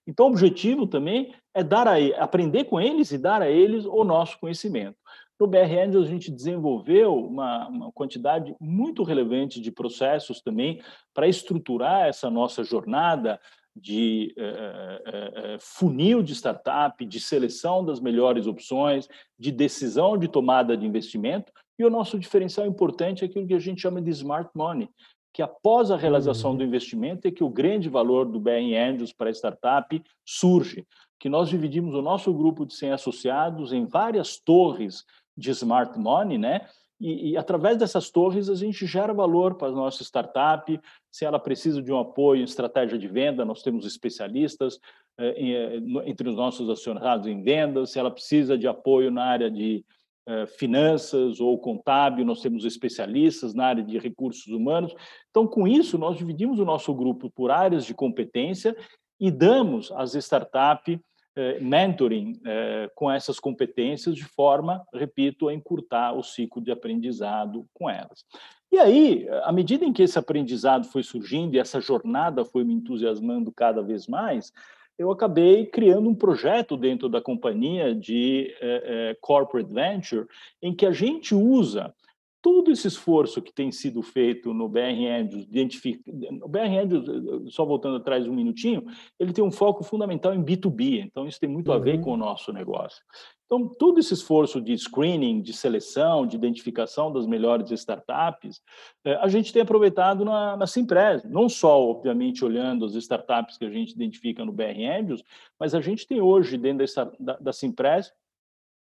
Então, o objetivo também é dar a, aprender com eles e dar a eles o nosso conhecimento. No BR Angels, a gente desenvolveu uma, uma quantidade muito relevante de processos também para estruturar essa nossa jornada de eh, eh, eh, funil de startup, de seleção das melhores opções, de decisão de tomada de investimento. E o nosso diferencial importante é aquilo que a gente chama de smart money, que após a realização uhum. do investimento é que o grande valor do BR Angels para a startup surge, que nós dividimos o nosso grupo de 100 associados em várias torres de smart money, né? E, e, através dessas torres a gente gera valor para a nossa startup. Se ela precisa de um apoio em estratégia de venda, nós temos especialistas eh, eh entre os nossos acionados em vendas. Se ela precisa de apoio na área de finanças ou contábil, nós temos especialistas na área de recursos humanos. Então, com isso, nós dividimos o nosso grupo por áreas de competência e damos às startups eh, mentoring eh, com essas competências de forma, repito, a encurtar o ciclo de aprendizado com elas. E aí, à medida em que esse aprendizado foi surgindo e essa jornada foi me entusiasmando cada vez mais, eu acabei criando um projeto dentro da companhia de eh, corporate venture, em que a gente usa todo esse esforço que tem sido feito no BR Angels, o BR Angels, só voltando atrás um minutinho, ele tem um foco fundamental em B2B, então isso tem muito a ver uhum. com o nosso negócio. Então, todo esse esforço de screening, de seleção, de identificação das melhores startups, é, a gente tem aproveitado na, na Simpress, não só, obviamente, olhando as startups que a gente identifica no BR Angels, mas a gente tem hoje, dentro da, da, da Simpress,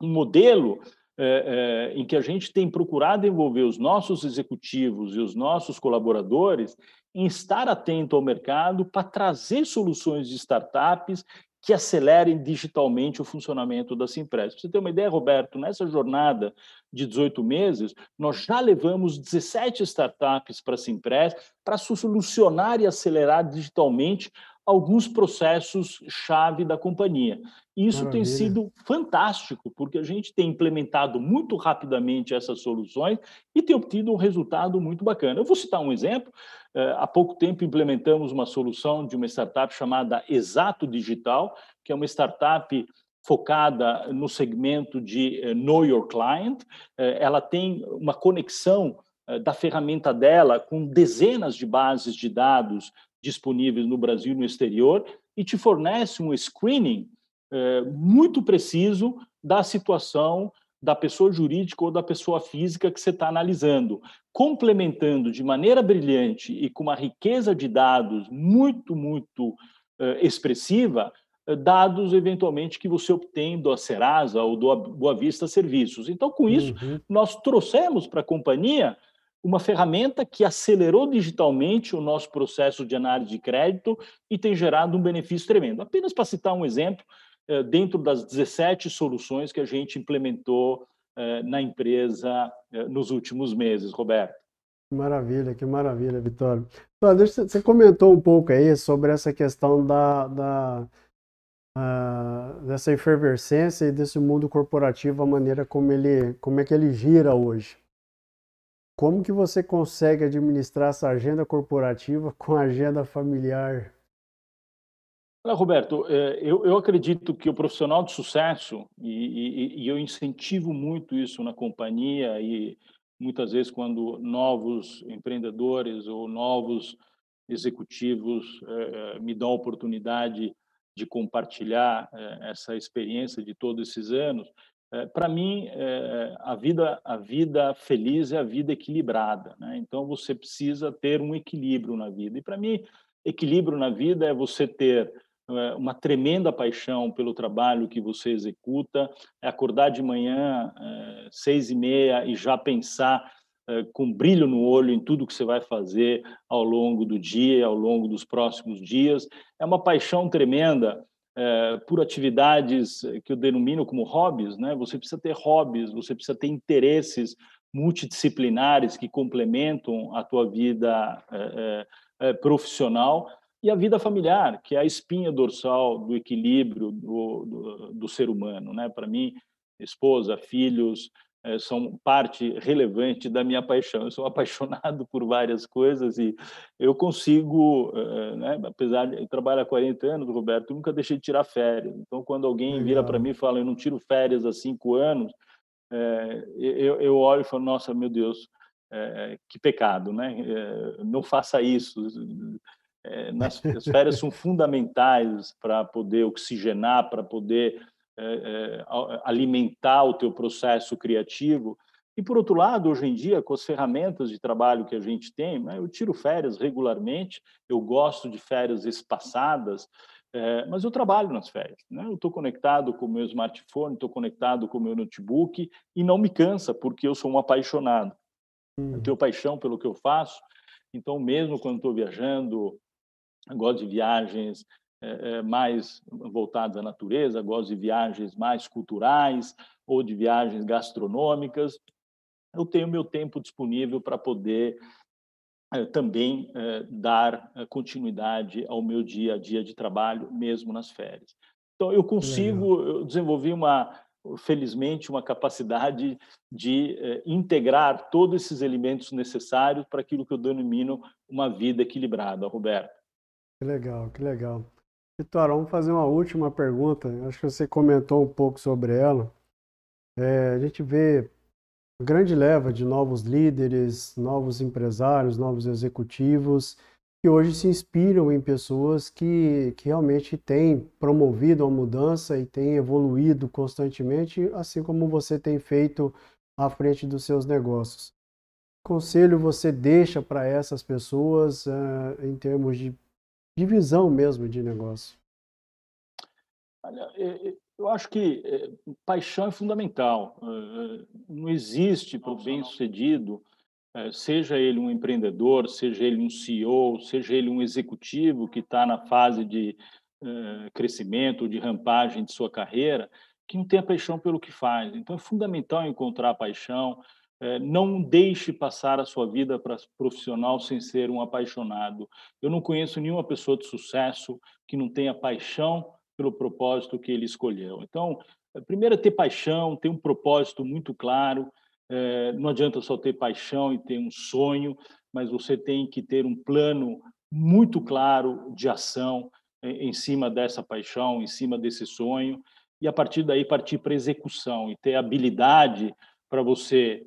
um modelo é, é, em que a gente tem procurado envolver os nossos executivos e os nossos colaboradores em estar atento ao mercado para trazer soluções de startups que acelerem digitalmente o funcionamento da Simpress. Para você ter uma ideia, Roberto, nessa jornada de 18 meses, nós já levamos 17 startups para a Simpress para solucionar e acelerar digitalmente alguns processos chave da companhia. Isso Maravilha. tem sido fantástico, porque a gente tem implementado muito rapidamente essas soluções e tem obtido um resultado muito bacana. Eu vou citar um exemplo. Eh, há pouco tempo implementamos uma solução de uma startup chamada Exato Digital, que é uma startup focada no segmento de eh, Know Your Client. Eh, ela tem uma conexão da ferramenta dela com dezenas de bases de dados disponíveis no Brasil e no exterior e te fornece um screening é, muito preciso da situação da pessoa jurídica ou da pessoa física que você está analisando, complementando de maneira brilhante e com uma riqueza de dados muito, muito é, expressiva, é, dados eventualmente que você obtém do Serasa ou do Boa Vista Serviços. Então, com isso, uhum. nós trouxemos para a companhia uma ferramenta que acelerou digitalmente o nosso processo de análise de crédito e tem gerado um benefício tremendo. Apenas para citar um exemplo, eh, dentro das 17 soluções que a gente implementou eh, na empresa eh, nos últimos meses, Roberto. Que maravilha, que maravilha, Vitório. Você comentou um pouco aí sobre essa questão da, da uh, dessa efervescência e desse mundo corporativo, a maneira como ele, como é que ele gira hoje. Como que você consegue administrar essa agenda corporativa com a agenda familiar? Olha, Roberto, é, eu, acredito que o profissional de sucesso, e, eu incentivo muito isso na companhia, e muitas vezes quando novos empreendedores ou novos executivos eh, me dão a oportunidade de compartilhar essa experiência de todos esses anos, É, para mim, é, a vida a vida feliz é a vida equilibrada, né? Então você precisa ter um equilíbrio na vida. E para mim, equilíbrio na vida é você ter é, uma tremenda paixão pelo trabalho que você executa, é acordar de manhã é, seis e meia e já pensar com brilho no olho em tudo que você vai fazer ao longo do dia, ao longo dos próximos dias. É uma paixão tremenda é, por atividades que eu denomino como hobbies. Né? Você precisa ter hobbies, você precisa ter interesses multidisciplinares que complementam a tua vida é, é, profissional e a vida familiar, que é a espinha dorsal do equilíbrio do, do, do ser humano. Né? Para mim, esposa, filhos, é, são parte relevante da minha paixão. Eu sou <laughs> apaixonado por várias coisas e eu consigo, é, né, apesar de eu trabalhar há 40 anos, Roberto, nunca deixei de tirar férias. Então, quando alguém vira para mim e fala, eu não tiro férias há cinco anos, é, eu, eu olho e falo, nossa, meu Deus, é, que pecado, né? É, não faça isso. É, nas, as férias são fundamentais para poder oxigenar, para poder é, é, alimentar o teu processo criativo. E, por outro lado, hoje em dia, com as ferramentas de trabalho que a gente tem, né, eu tiro férias regularmente, eu gosto de férias espaçadas, é, mas eu trabalho nas férias. Né? Eu estou conectado com o meu smartphone, estou conectado com o meu notebook e não me cansa, porque eu sou um apaixonado. Eu tenho paixão pelo que eu faço, então, mesmo quando estou viajando, gosto de viagens mais voltadas à natureza, gosto de viagens mais culturais ou de viagens gastronômicas. Eu tenho meu tempo disponível para poder é, também é, dar continuidade ao meu dia a dia de trabalho, mesmo nas férias. Então, eu consigo, eu desenvolvi uma, felizmente, uma capacidade de integrar todos esses elementos necessários para aquilo que eu denomino uma vida equilibrada, Roberto. Que legal, que legal. Vitor, vamos fazer uma última pergunta. Acho que você comentou um pouco sobre ela. É, a gente vê grande leva de novos líderes, novos empresários, novos executivos, que hoje se inspiram em pessoas que, que realmente têm promovido a mudança e têm evoluído constantemente, assim como você tem feito à frente dos seus negócios. Que conselho você deixa para essas pessoas uh, em termos de de visão mesmo de negócio? Olha, eu acho que paixão é fundamental. Não existe para o bem-sucedido, seja ele um empreendedor, seja ele um CEO, seja ele um executivo que está na fase de crescimento, de rampagem de sua carreira, que não tenha paixão pelo que faz. Então, é fundamental encontrar paixão, é, não deixe passar a sua vida profissional sem ser um apaixonado. Eu não conheço nenhuma pessoa de sucesso que não tenha paixão pelo propósito que ele escolheu. Então, é, primeiro é ter paixão, ter um propósito muito claro. É, não adianta só ter paixão e ter um sonho, mas você tem que ter um plano muito claro de ação em cima dessa paixão, em cima desse sonho, e a partir daí partir para execução e ter habilidade para você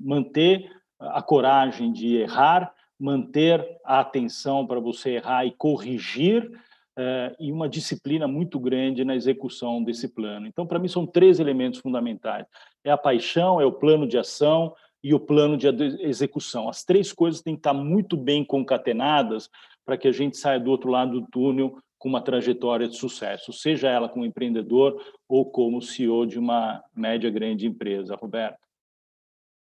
manter a coragem de errar, manter a atenção para você errar e corrigir, eh, e uma disciplina muito grande na execução desse plano. Então, para mim, são três elementos fundamentais: é a paixão, é o plano de ação e o plano de execução. As três coisas têm que estar muito bem concatenadas para que a gente saia do outro lado do túnel com uma trajetória de sucesso, seja ela como empreendedor ou como CEO de uma média grande empresa, Roberto.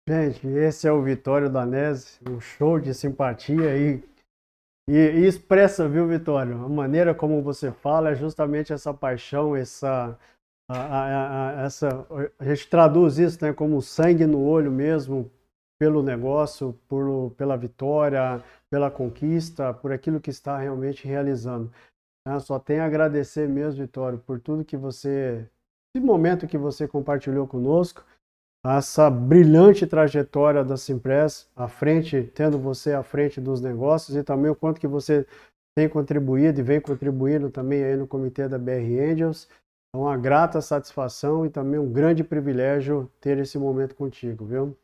Gente, esse é o Vitório Danese, um show de simpatia e, e, e, expressa, viu, Vitório? A maneira como você fala é justamente essa paixão, essa, a, a, a, essa, a gente traduz isso né, como sangue no olho mesmo, pelo negócio, por, pela vitória, pela conquista, por aquilo que está realmente realizando. Eu só tenho a agradecer mesmo, Vitório, por tudo que você, esse momento que você compartilhou conosco, essa brilhante trajetória da Simpress à frente, tendo você à frente dos negócios e também o quanto que você tem contribuído e vem contribuindo também aí no comitê da BR Angels. É uma grata satisfação e também um grande privilégio ter esse momento contigo, viu?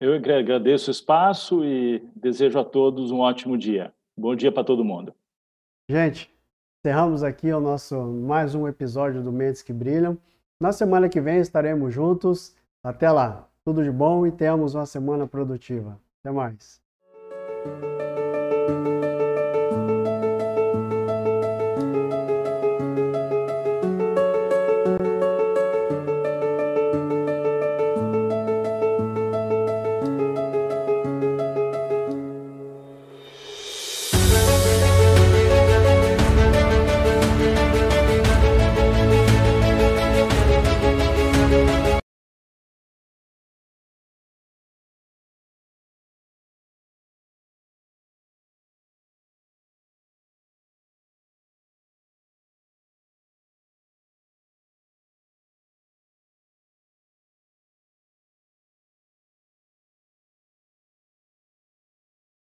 Eu agradeço o espaço e desejo a todos um ótimo dia. Bom dia para todo mundo. Gente, encerramos aqui o nosso mais um episódio do Mentes que Brilham. Na semana que vem estaremos juntos. Até lá. Tudo de bom e tenhamos uma semana produtiva. Até mais.